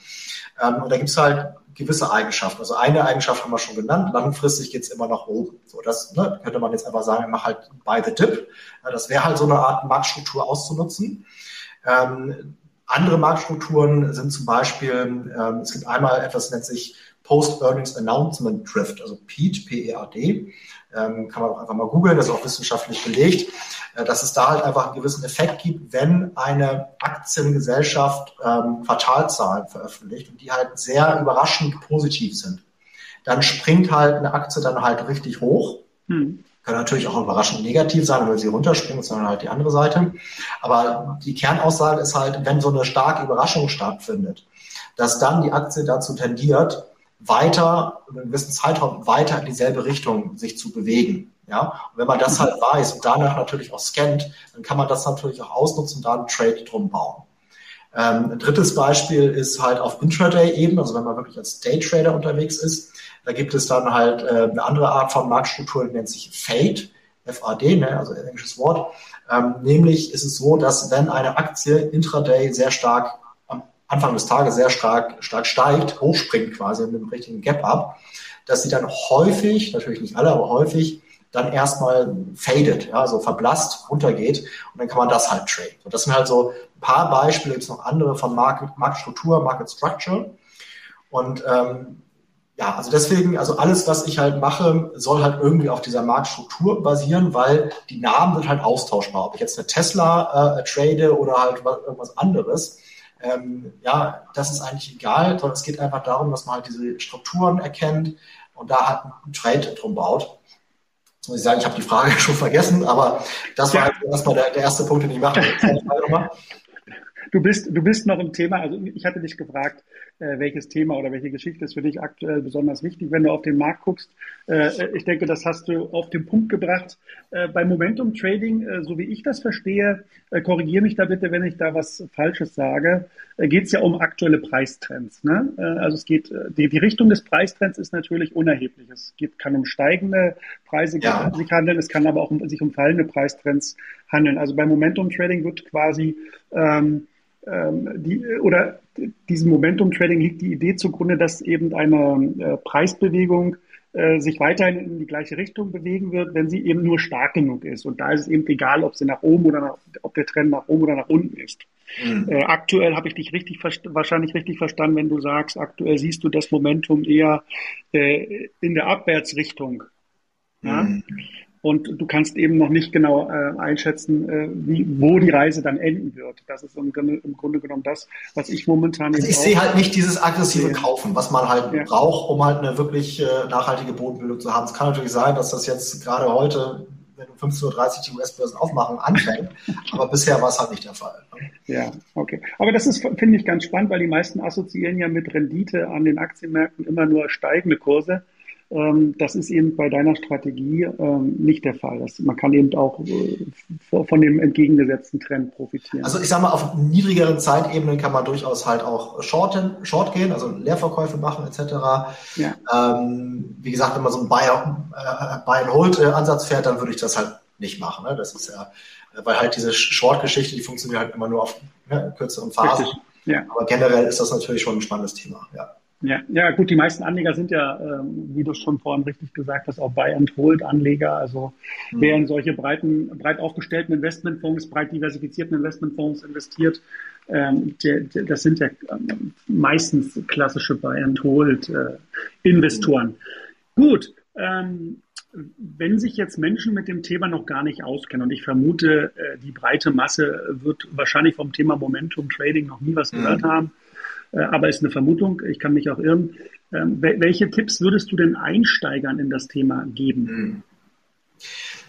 Ähm, und da gibt es halt gewisse Eigenschaften. Also eine Eigenschaft haben wir schon genannt, langfristig geht es immer nach oben. So, das ne, könnte man jetzt einfach sagen, mach halt by the dip. Das wäre halt so eine Art Marktstruktur auszunutzen. Ähm, andere Marktstrukturen sind zum Beispiel, ähm, es gibt einmal etwas, nennt sich Post-Earnings Announcement Drift, also PEAT, P-E-A-D. Ähm, kann man auch einfach mal googeln, das ist auch wissenschaftlich belegt, äh, dass es da halt einfach einen gewissen Effekt gibt, wenn eine Aktiengesellschaft ähm, Quartalzahlen veröffentlicht und die halt sehr überraschend positiv sind. Dann springt halt eine Aktie dann halt richtig hoch. Hm. Kann natürlich auch überraschend negativ sein, wenn sie runterspringt, sondern halt die andere Seite. Aber die Kernaussage ist halt, wenn so eine starke Überraschung stattfindet, dass dann die Aktie dazu tendiert, weiter, in einem gewissen Zeitraum weiter in dieselbe Richtung sich zu bewegen. Ja, und wenn man das halt weiß und danach natürlich auch scannt, dann kann man das natürlich auch ausnutzen und da einen Trade drum bauen. Ähm, ein drittes Beispiel ist halt auf Intraday-Ebene, also wenn man wirklich als Daytrader unterwegs ist, da gibt es dann halt äh, eine andere Art von Marktstruktur, die nennt sich Fade, FAD, ne, also englisches Wort. Ähm, nämlich ist es so, dass wenn eine Aktie intraday sehr stark Anfang des Tages sehr stark, stark steigt, hochspringt quasi mit einem richtigen Gap-Up, dass sie dann häufig, natürlich nicht alle, aber häufig, dann erstmal faded, ja, so verblasst, runtergeht und dann kann man das halt traden. Und das sind halt so ein paar Beispiele, gibt es noch andere von Market, Marktstruktur, Market Structure. Und ähm, ja, also deswegen, also alles, was ich halt mache, soll halt irgendwie auf dieser Marktstruktur basieren, weil die Namen sind halt austauschbar. Ob ich jetzt eine Tesla äh, trade oder halt irgendwas anderes, ähm, ja, das ist eigentlich egal, sondern es geht einfach darum, dass man halt diese Strukturen erkennt und da halt einen Trade drum baut. Jetzt muss ich sagen, ich habe die Frage [laughs] schon vergessen, aber das war ja. halt erstmal der, der erste Punkt, den ich mache. [laughs] Du bist, du bist noch im Thema, also ich hatte dich gefragt, äh, welches Thema oder welche Geschichte ist für dich aktuell besonders wichtig, wenn du auf den Markt guckst. Äh, ich denke, das hast du auf den Punkt gebracht. Äh, bei Momentum Trading, äh, so wie ich das verstehe, äh, korrigiere mich da bitte, wenn ich da was Falsches sage, äh, geht es ja um aktuelle Preistrends. Ne? also es geht, die, die Richtung des Preistrends ist natürlich unerheblich. Es geht, kann um steigende Preise ja. sich handeln, es kann aber auch um, sich um fallende Preistrends handeln. Also bei Momentum Trading wird quasi ähm, ähm, die, oder diesem Momentum-Trading liegt die Idee zugrunde, dass eben eine äh, Preisbewegung äh, sich weiterhin in die gleiche Richtung bewegen wird, wenn sie eben nur stark genug ist. Und da ist es eben egal, ob sie nach oben oder nach, ob der Trend nach oben oder nach unten ist. Mhm. Äh, aktuell habe ich dich richtig wahrscheinlich richtig verstanden, wenn du sagst, aktuell siehst du das Momentum eher äh, in der Abwärtsrichtung. Ja? Und du kannst eben noch nicht genau äh, einschätzen, äh, wie, wo die Reise dann enden wird. Das ist im, im Grunde genommen das, was ich momentan. Also ich sehe halt nicht dieses aggressive sehe. Kaufen, was man halt ja. braucht, um halt eine wirklich äh, nachhaltige Bodenbildung zu haben. Es kann natürlich sein, dass das jetzt gerade heute wenn um 15.30 Uhr die US-Börsen aufmachen, anfängt. [laughs] Aber bisher war es halt nicht der Fall. Ne? Ja, okay. Aber das ist, finde ich, ganz spannend, weil die meisten assoziieren ja mit Rendite an den Aktienmärkten immer nur steigende Kurse. Ähm, das ist eben bei deiner Strategie ähm, nicht der Fall. man kann eben auch äh, von dem entgegengesetzten Trend profitieren. Also ich sage mal, auf niedrigeren Zeitebenen kann man durchaus halt auch shorten, short gehen, also Leerverkäufe machen etc. Ja. Ähm, wie gesagt, wenn man so einen Buy, äh, Buy and Hold äh, Ansatz fährt, dann würde ich das halt nicht machen. Ne? Das ist ja, weil halt diese Short-Geschichte, die funktioniert halt immer nur auf ne, kürzeren Phasen. Ja. Aber generell ist das natürlich schon ein spannendes Thema. Ja. Ja, ja, gut, die meisten Anleger sind ja, ähm, wie du schon vorhin richtig gesagt hast, auch Buy-and-Hold-Anleger. Also mhm. wer in solche breiten, breit aufgestellten Investmentfonds, breit diversifizierten Investmentfonds investiert, ähm, der, der, das sind ja ähm, meistens klassische Buy-and-Hold-Investoren. Mhm. Gut, ähm, wenn sich jetzt Menschen mit dem Thema noch gar nicht auskennen, und ich vermute, äh, die breite Masse wird wahrscheinlich vom Thema Momentum Trading noch nie was gehört mhm. haben, äh, aber ist eine Vermutung, ich kann mich auch irren. Ähm, welche Tipps würdest du den Einsteigern in das Thema geben? Hm.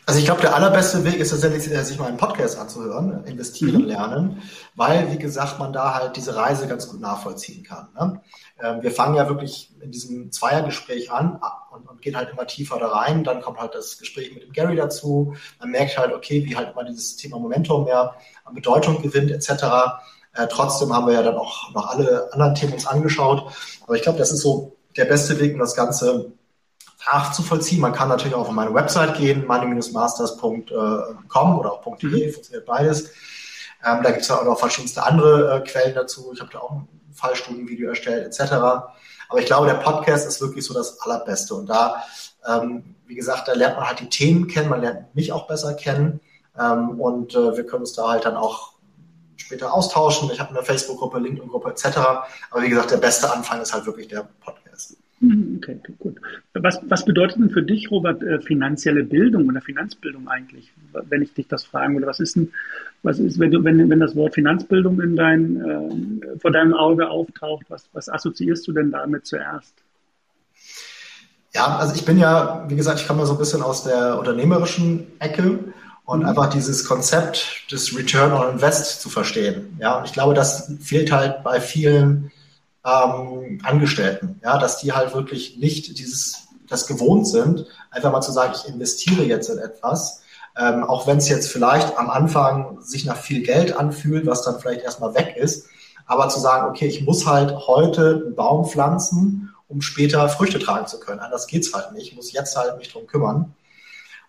Also ich glaube, der allerbeste Weg ist tatsächlich, äh, sich mal einen Podcast anzuhören, investieren mhm. lernen, weil, wie gesagt, man da halt diese Reise ganz gut nachvollziehen kann. Ne? Ähm, wir fangen ja wirklich in diesem Zweiergespräch an und, und, gehen halt immer tiefer da rein. Dann kommt halt das Gespräch mit dem Gary dazu. Man merkt halt, okay, wie halt immer dieses Thema Momentum mehr an Bedeutung gewinnt etc. Äh, trotzdem haben wir ja dann auch noch alle anderen Themen uns angeschaut. Aber ich glaube, das ist so der beste Weg, um das Ganze nachzuvollziehen. Man kann natürlich auch auf meine Website gehen, money-masters.com oder auch .de, mhm. funktioniert beides. Ähm, da gibt es ja auch noch verschiedenste andere äh, Quellen dazu. Ich habe da auch ein Fallstudienvideo erstellt, etc. Aber ich glaube, der Podcast ist wirklich so das Allerbeste. Und da, ähm, wie gesagt, da lernt man halt die Themen kennen, man lernt mich auch besser kennen. Ähm, und äh, wir können uns da halt dann auch später austauschen. Ich habe eine Facebook-Gruppe, LinkedIn-Gruppe etc. Aber wie gesagt, der beste Anfang ist halt wirklich der Podcast. Mhm, okay, gut. Was, was bedeutet denn für dich, Robert, äh, finanzielle Bildung oder Finanzbildung eigentlich, wenn ich dich das fragen würde? Was ist denn, was ist, wenn, du, wenn, wenn das Wort Finanzbildung in dein, äh, vor deinem Auge auftaucht, was, was assoziierst du denn damit zuerst? Ja, also ich bin ja, wie gesagt, ich komme ja so ein bisschen aus der unternehmerischen Ecke und mhm. einfach dieses Konzept des Return on Invest zu verstehen. Ja, und ich glaube, das fehlt halt bei vielen ähm, Angestellten, ja, dass die halt wirklich nicht dieses, das gewohnt sind, einfach mal zu sagen, ich investiere jetzt in etwas, ähm, auch wenn es jetzt vielleicht am Anfang sich nach viel Geld anfühlt, was dann vielleicht erstmal weg ist, aber zu sagen, okay, ich muss halt heute einen Baum pflanzen, um später Früchte tragen zu können. Anders geht's halt nicht. Ich muss jetzt halt mich drum kümmern.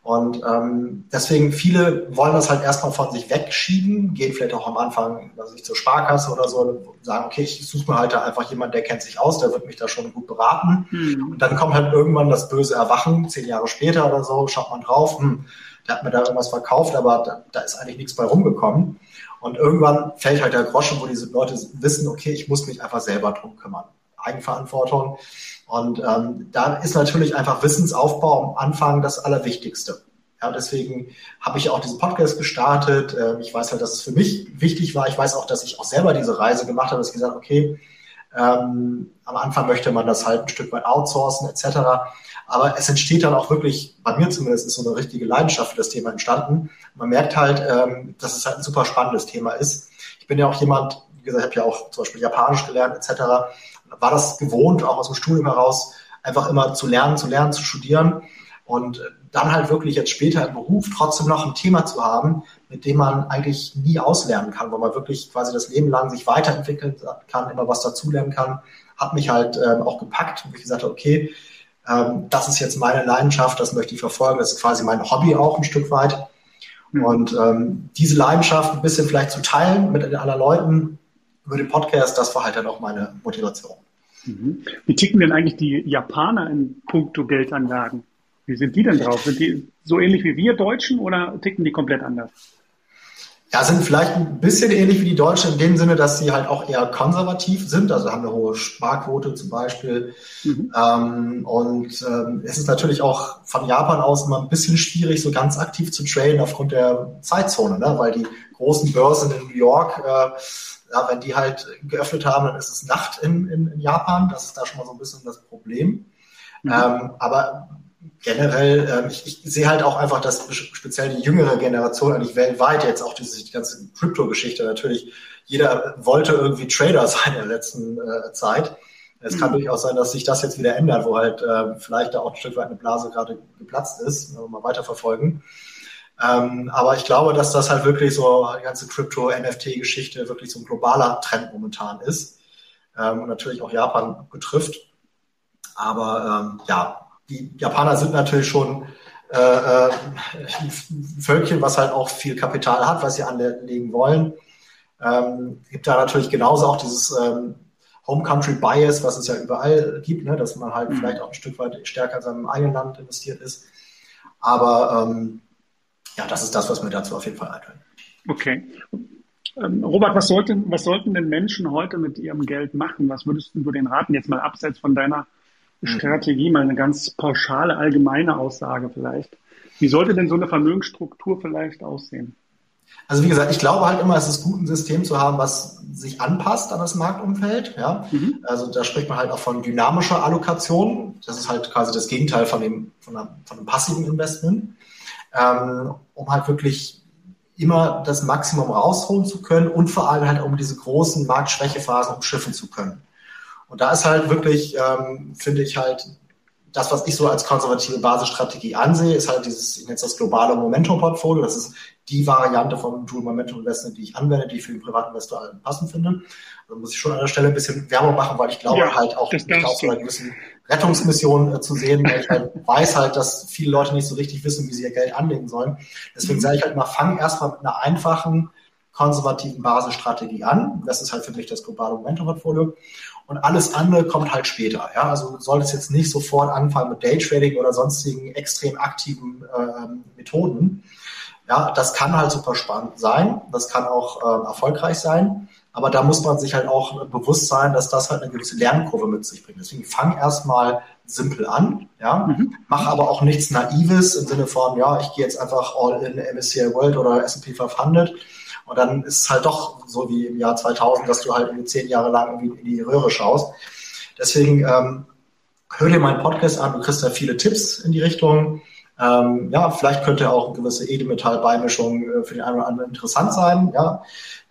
Und ähm, deswegen viele wollen das halt erstmal von sich wegschieben, gehen vielleicht auch am Anfang also ich zur Sparkasse oder so und sagen, okay, ich suche mir halt da einfach jemanden, der kennt sich aus, der wird mich da schon gut beraten. Mhm. Und dann kommt halt irgendwann das böse Erwachen, zehn Jahre später oder so, schaut man drauf, hm, der hat mir da irgendwas verkauft, aber da, da ist eigentlich nichts bei rumgekommen. Und irgendwann fällt halt der Groschen, wo diese Leute wissen, okay, ich muss mich einfach selber drum kümmern. Eigenverantwortung. Und ähm, da ist natürlich einfach Wissensaufbau am Anfang das Allerwichtigste. Ja, deswegen habe ich auch diesen Podcast gestartet. Ähm, ich weiß halt, dass es für mich wichtig war. Ich weiß auch, dass ich auch selber diese Reise gemacht habe, dass ich gesagt okay, ähm, am Anfang möchte man das halt ein Stück weit outsourcen etc. Aber es entsteht dann auch wirklich, bei mir zumindest ist so eine richtige Leidenschaft für das Thema entstanden. Man merkt halt, ähm, dass es halt ein super spannendes Thema ist. Ich bin ja auch jemand, wie gesagt, ich habe ja auch zum Beispiel Japanisch gelernt etc war das gewohnt, auch aus dem Studium heraus, einfach immer zu lernen, zu lernen, zu studieren und dann halt wirklich jetzt später im Beruf trotzdem noch ein Thema zu haben, mit dem man eigentlich nie auslernen kann, wo man wirklich quasi das Leben lang sich weiterentwickeln kann, immer was dazulernen kann, hat mich halt ähm, auch gepackt und ich gesagt habe, okay, ähm, das ist jetzt meine Leidenschaft, das möchte ich verfolgen, das ist quasi mein Hobby auch ein Stück weit. Mhm. Und ähm, diese Leidenschaft ein bisschen vielleicht zu teilen mit anderen Leuten, über den Podcast, das war halt dann auch meine Motivation. Mhm. Wie ticken denn eigentlich die Japaner in puncto Geldanlagen? Wie sind die denn drauf? Sind die so ähnlich wie wir Deutschen oder ticken die komplett anders? Ja, sind vielleicht ein bisschen ähnlich wie die Deutschen in dem Sinne, dass sie halt auch eher konservativ sind, also haben eine hohe Sparquote zum Beispiel. Mhm. Ähm, und ähm, es ist natürlich auch von Japan aus immer ein bisschen schwierig, so ganz aktiv zu traden aufgrund der Zeitzone, ne? weil die großen Börsen in New York äh, ja, wenn die halt geöffnet haben, dann ist es Nacht in, in, in Japan. Das ist da schon mal so ein bisschen das Problem. Mhm. Ähm, aber generell, ähm, ich, ich sehe halt auch einfach, dass speziell die jüngere Generation eigentlich weltweit jetzt auch diese die ganze Krypto-Geschichte natürlich, jeder wollte irgendwie Trader [laughs] sein in der letzten äh, Zeit. Es mhm. kann durchaus sein, dass sich das jetzt wieder ändert, wo halt äh, vielleicht da auch ein Stück weit eine Blase gerade geplatzt ist, wenn wir mal weiterverfolgen. Ähm, aber ich glaube, dass das halt wirklich so die ganze Crypto-NFT-Geschichte wirklich so ein globaler Trend momentan ist ähm, und natürlich auch Japan betrifft. Aber ähm, ja, die Japaner sind natürlich schon äh, äh, ein Völkchen, was halt auch viel Kapital hat, was sie anlegen wollen. Ähm, gibt da natürlich genauso auch dieses ähm, Home Country Bias, was es ja überall gibt, ne, dass man halt mhm. vielleicht auch ein Stück weit stärker in seinem eigenen Land investiert ist. Aber ähm, ja, das ist das, was mir dazu auf jeden Fall einfällt. Okay. Ähm, Robert, was sollten, was sollten denn Menschen heute mit ihrem Geld machen? Was würdest du den raten? Jetzt mal abseits von deiner mhm. Strategie, mal eine ganz pauschale, allgemeine Aussage vielleicht. Wie sollte denn so eine Vermögensstruktur vielleicht aussehen? Also wie gesagt, ich glaube halt immer, es ist gut, ein System zu haben, was sich anpasst an das Marktumfeld. Ja? Mhm. Also da spricht man halt auch von dynamischer Allokation. Das ist halt quasi das Gegenteil von dem, von einem, von einem passiven Investment ähm, um halt wirklich immer das Maximum rausholen zu können und vor allem halt um diese großen Marktschwächephasen umschiffen zu können. Und da ist halt wirklich, ähm, finde ich halt, das, was ich so als konservative Basisstrategie ansehe, ist halt dieses, ich nenne es das globale Momentum-Portfolio. Das ist die Variante vom Tool Momentum Investment, die ich anwende, die ich für den Privatinvestor passend finde. Also muss ich schon an der Stelle ein bisschen Werbung machen, weil ich glaube ja, halt auch, ich glaube, so eine gewisse Rettungsmission äh, zu sehen, weil ich halt [laughs] weiß halt, dass viele Leute nicht so richtig wissen, wie sie ihr Geld anlegen sollen. Deswegen mhm. sage ich halt mal, fang erstmal mit einer einfachen, konservativen Basisstrategie an. Das ist halt für mich das globale Momentum-Portfolio und alles andere kommt halt später. Ja? Also du solltest jetzt nicht sofort anfangen mit Daytrading oder sonstigen extrem aktiven äh, Methoden. Ja, das kann halt super spannend sein, das kann auch äh, erfolgreich sein, aber da muss man sich halt auch bewusst sein, dass das halt eine gewisse Lernkurve mit sich bringt. Deswegen fang erstmal simpel an, ja, mhm. mach aber auch nichts Naives im Sinne von, ja, ich gehe jetzt einfach all in MSCI World oder S&P 500 und dann ist es halt doch so wie im Jahr 2000, dass du halt irgendwie zehn Jahre lang irgendwie in die Röhre schaust. Deswegen ähm, hör dir meinen Podcast an, du kriegst da viele Tipps in die Richtung. Ähm, ja, vielleicht könnte auch eine gewisse Edelmetallbeimischung äh, für den einen oder anderen interessant sein. Ja,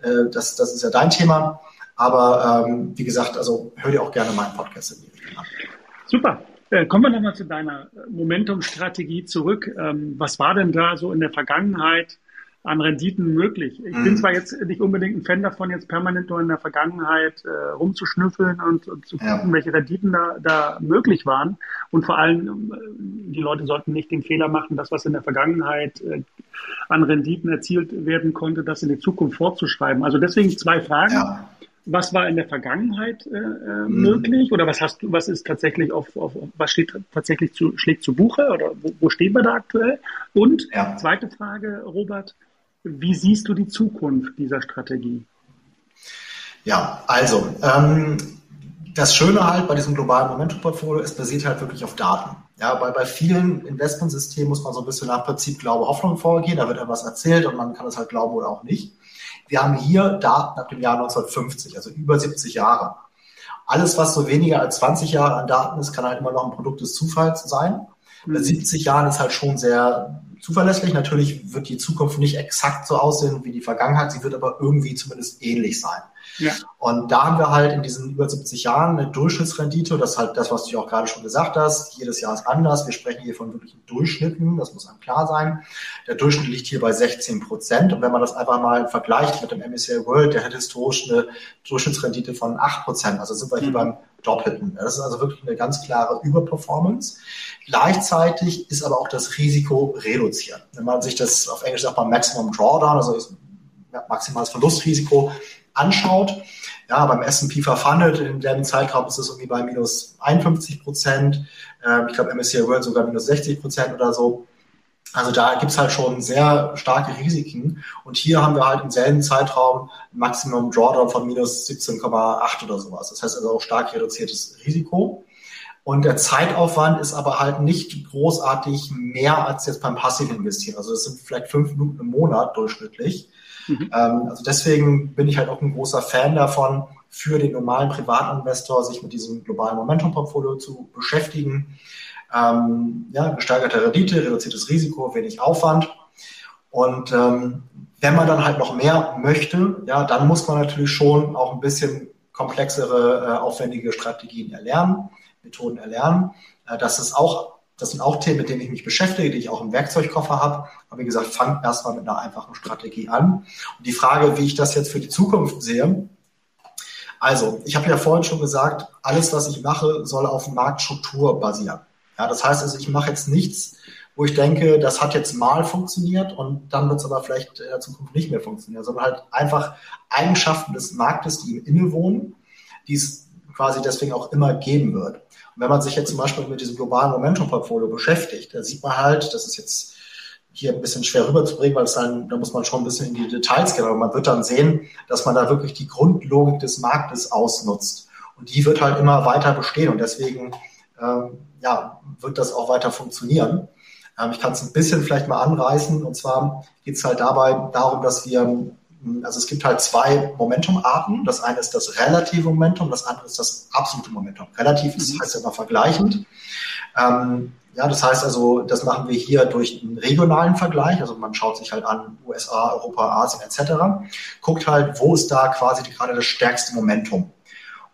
äh, das, das ist ja dein Thema. Aber ähm, wie gesagt, also hör dir auch gerne meinen Podcast in die Richtung an. Super. Äh, kommen wir nochmal zu deiner Momentum-Strategie zurück. Ähm, was war denn da so in der Vergangenheit an Renditen möglich. Ich mhm. bin zwar jetzt nicht unbedingt ein Fan davon, jetzt permanent nur in der Vergangenheit äh, rumzuschnüffeln und, und, zu gucken, ja. welche Renditen da, da möglich waren. Und vor allem, äh, die Leute sollten nicht den Fehler machen, das, was in der Vergangenheit äh, an Renditen erzielt werden konnte, das in die Zukunft vorzuschreiben. Also deswegen zwei Fragen. Ja. Was war in der Vergangenheit äh, äh mhm. möglich oder was hast du, was ist tatsächlich auf, auf was steht tatsächlich zu, schlägt zu Buche oder wo, wo stehen wir da aktuell? Und ja. zweite Frage, Robert, wie siehst du die Zukunft dieser Strategie? Ja, also ähm, das Schöne halt bei diesem globalen Momentum-Portfolio, es basiert halt wirklich auf Daten. Ja, weil bei vielen Investmentsystemen muss man so ein bisschen nach Prinzip Glaube, Hoffnung vorgehen. Da wird etwas erzählt und man kann es halt glauben oder auch nicht. Wir haben hier Daten ab dem Jahr 1950, also über 70 Jahre. Alles, was so weniger als 20 Jahre an Daten ist, kann halt immer noch ein Produkt des Zufalls sein. Bei 70 mhm. Jahren ist halt schon sehr zuverlässig. Natürlich wird die Zukunft nicht exakt so aussehen wie die Vergangenheit, sie wird aber irgendwie zumindest ähnlich sein. Ja. Und da haben wir halt in diesen über 70 Jahren eine Durchschnittsrendite, das ist halt das, was du auch gerade schon gesagt hast. Jedes Jahr ist anders. Wir sprechen hier von wirklichen Durchschnitten, das muss einem klar sein. Der Durchschnitt liegt hier bei 16 Prozent. Und wenn man das einfach mal vergleicht mit dem MSCI World, der hat historisch eine Durchschnittsrendite von 8 Prozent. Also sind wir hier mhm. beim Doppelten. Das ist also wirklich eine ganz klare Überperformance. Gleichzeitig ist aber auch das Risiko reduziert. Wenn man sich das auf Englisch sagt man Maximum Drawdown, also maximales Verlustrisiko anschaut. Ja, beim S&P 500 in dem Zeitraum ist es irgendwie bei minus 51 Prozent. Ähm, ich glaube, MSCI World sogar minus 60 Prozent oder so. Also da gibt's halt schon sehr starke Risiken. Und hier haben wir halt im selben Zeitraum ein Maximum Drawdown von minus 17,8 oder sowas. Das heißt also auch stark reduziertes Risiko. Und der Zeitaufwand ist aber halt nicht großartig mehr als jetzt beim passiven Investieren. Also das sind vielleicht fünf Minuten im Monat durchschnittlich. Mhm. Ähm, also deswegen bin ich halt auch ein großer Fan davon, für den normalen Privatinvestor sich mit diesem globalen Momentum-Portfolio zu beschäftigen. Ähm, ja, gesteigerte Rendite, reduziertes Risiko, wenig Aufwand. Und ähm, wenn man dann halt noch mehr möchte, ja, dann muss man natürlich schon auch ein bisschen komplexere, äh, aufwendige Strategien erlernen, Methoden erlernen. Äh, das ist auch das sind auch Themen, mit denen ich mich beschäftige, die ich auch im Werkzeugkoffer habe. Aber wie gesagt, fangt erstmal mit einer einfachen Strategie an. Und die Frage, wie ich das jetzt für die Zukunft sehe, also, ich habe ja vorhin schon gesagt, alles, was ich mache, soll auf Marktstruktur basieren. Ja, das heißt also, ich mache jetzt nichts, wo ich denke, das hat jetzt mal funktioniert und dann wird es aber vielleicht in der Zukunft nicht mehr funktionieren, sondern halt einfach Eigenschaften des Marktes, die ihm innewohnen, die es quasi deswegen auch immer geben wird. Und wenn man sich jetzt zum Beispiel mit diesem globalen Momentum-Portfolio beschäftigt, da sieht man halt, das ist jetzt hier ein bisschen schwer rüberzubringen, weil es dann, da muss man schon ein bisschen in die Details gehen, aber man wird dann sehen, dass man da wirklich die Grundlogik des Marktes ausnutzt. Und die wird halt immer weiter bestehen und deswegen ähm, ja, wird das auch weiter funktionieren. Ähm, ich kann es ein bisschen vielleicht mal anreißen und zwar geht es halt dabei darum, dass wir also es gibt halt zwei Momentumarten. Das eine ist das relative Momentum, das andere ist das absolute Momentum. Relativ mhm. heißt ja immer vergleichend. Ähm, ja, das heißt also, das machen wir hier durch einen regionalen Vergleich. Also man schaut sich halt an USA, Europa, Asien etc. Guckt halt, wo ist da quasi gerade das stärkste Momentum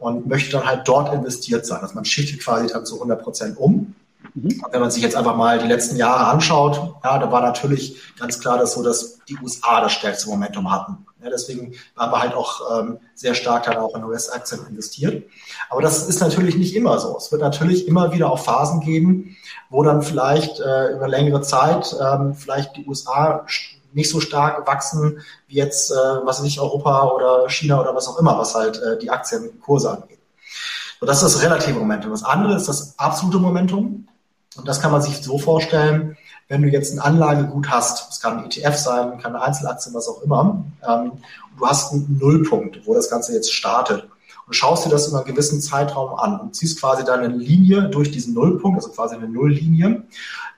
und möchte dann halt dort investiert sein. Also man schichtet quasi dann zu 100 Prozent um. Mhm. Wenn man sich jetzt einfach mal die letzten Jahre anschaut, ja, da war natürlich ganz klar das so, dass die USA das stärkste Momentum hatten. Ja, deswegen waren wir halt auch ähm, sehr stark dann auch in US-Aktien investiert. Aber das ist natürlich nicht immer so. Es wird natürlich immer wieder auch Phasen geben, wo dann vielleicht äh, über längere Zeit ähm, vielleicht die USA nicht so stark wachsen wie jetzt, äh, was ich, Europa oder China oder was auch immer, was halt äh, die Aktienkurse angeht. So, das ist das relative Momentum. Das andere ist das absolute Momentum. Und das kann man sich so vorstellen, wenn du jetzt ein Anlagegut hast, es kann ein ETF sein, kann eine Einzelaktie, was auch immer, ähm, du hast einen Nullpunkt, wo das Ganze jetzt startet. Und schaust dir das in einem gewissen Zeitraum an und ziehst quasi dann eine Linie durch diesen Nullpunkt, also quasi eine Nulllinie,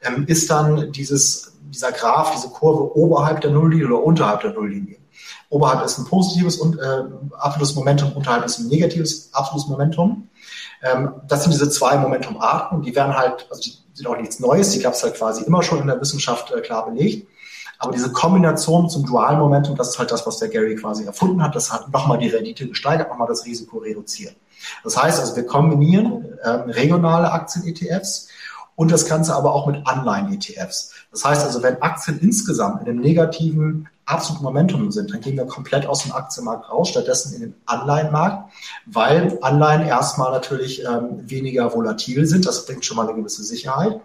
ähm, ist dann dieses, dieser Graph, diese Kurve oberhalb der Nulllinie oder unterhalb der Nulllinie. Oberhalb ist ein positives und äh, absolutes Momentum, unterhalb ist ein negatives absolutes Momentum. Ähm, das sind diese zwei Momentumarten, die werden halt, also die sind auch nichts Neues, die gab es halt quasi immer schon in der Wissenschaft äh, klar belegt. Aber diese Kombination zum dualen Momentum, das ist halt das, was der Gary quasi erfunden hat. Das hat nochmal die Rendite gesteigert, nochmal das Risiko reduziert. Das heißt also, wir kombinieren ähm, regionale Aktien-ETFs und das Ganze aber auch mit Anleihen-ETFs. Das heißt also, wenn Aktien insgesamt in einem negativen absoluten Momentum sind, dann gehen wir komplett aus dem Aktienmarkt raus, stattdessen in den Anleihenmarkt, weil Anleihen erstmal natürlich ähm, weniger volatil sind. Das bringt schon mal eine gewisse Sicherheit.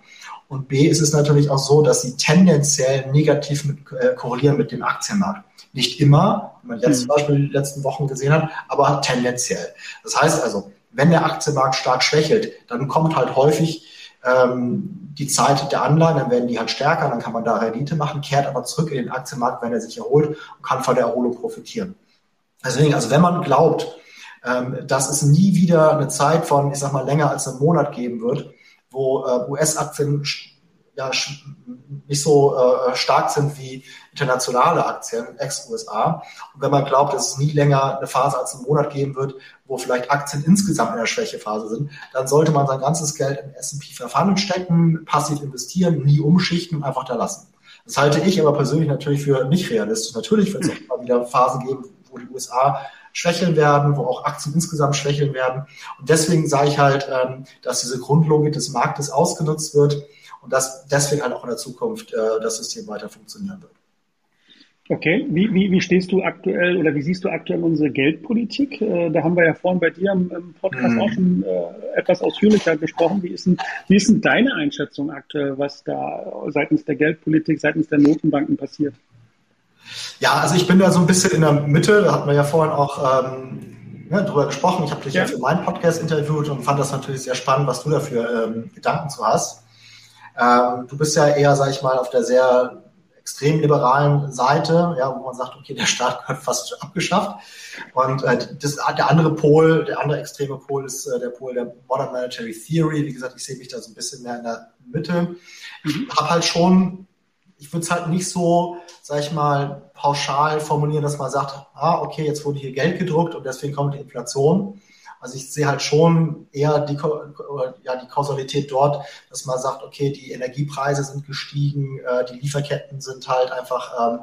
Und B ist es natürlich auch so, dass sie tendenziell negativ mit, äh, korrelieren mit dem Aktienmarkt. Nicht immer, wie man jetzt mhm. zum Beispiel in den letzten Wochen gesehen hat, aber tendenziell. Das heißt also, wenn der Aktienmarkt stark schwächelt, dann kommt halt häufig ähm, die Zeit der Anleihen, dann werden die halt stärker, dann kann man da Rendite machen, kehrt aber zurück in den Aktienmarkt, wenn er sich erholt und kann von der Erholung profitieren. Deswegen, also wenn man glaubt, ähm, dass es nie wieder eine Zeit von, ich sag mal, länger als einem Monat geben wird, wo äh, US-Aktien ja, nicht so äh, stark sind wie internationale Aktien, ex-USA. Und wenn man glaubt, dass es nie länger eine Phase als einen Monat geben wird, wo vielleicht Aktien insgesamt in der Schwächephase sind, dann sollte man sein ganzes Geld in S&P 500 stecken, passiv investieren, nie umschichten und einfach da lassen. Das halte ich aber persönlich natürlich für nicht realistisch. Natürlich wird es auch mal wieder Phasen geben, wo die USA schwächeln werden, wo auch Aktien insgesamt schwächeln werden. Und deswegen sage ich halt, ähm, dass diese Grundlogik des Marktes ausgenutzt wird und dass deswegen halt auch in der Zukunft äh, das System weiter funktionieren wird. Okay, wie, wie, wie stehst du aktuell oder wie siehst du aktuell unsere Geldpolitik? Äh, da haben wir ja vorhin bei dir im, im Podcast mhm. auch schon äh, etwas ausführlicher gesprochen. Wie ist, denn, wie ist denn deine Einschätzung aktuell, was da seitens der Geldpolitik, seitens der Notenbanken passiert? Ja, also ich bin da so ein bisschen in der Mitte. Da hat man ja vorhin auch ähm, ja, drüber gesprochen. Ich habe dich ja. ja. für meinen Podcast interviewt und fand das natürlich sehr spannend, was du dafür ähm, Gedanken zu hast. Ähm, du bist ja eher, sag ich mal, auf der sehr extrem liberalen Seite, ja, wo man sagt, okay, der Staat gehört fast abgeschafft. Und äh, das, der andere Pol, der andere extreme Pol ist äh, der Pol der Modern Monetary Theory. Wie gesagt, ich sehe mich da so ein bisschen mehr in der Mitte. Ich habe halt schon, ich würde es halt nicht so, sag ich mal, pauschal formulieren, dass man sagt, ah, okay, jetzt wurde hier Geld gedruckt und deswegen kommt die Inflation, also ich sehe halt schon eher die, ja, die Kausalität dort, dass man sagt, okay, die Energiepreise sind gestiegen, äh, die Lieferketten sind halt einfach ähm,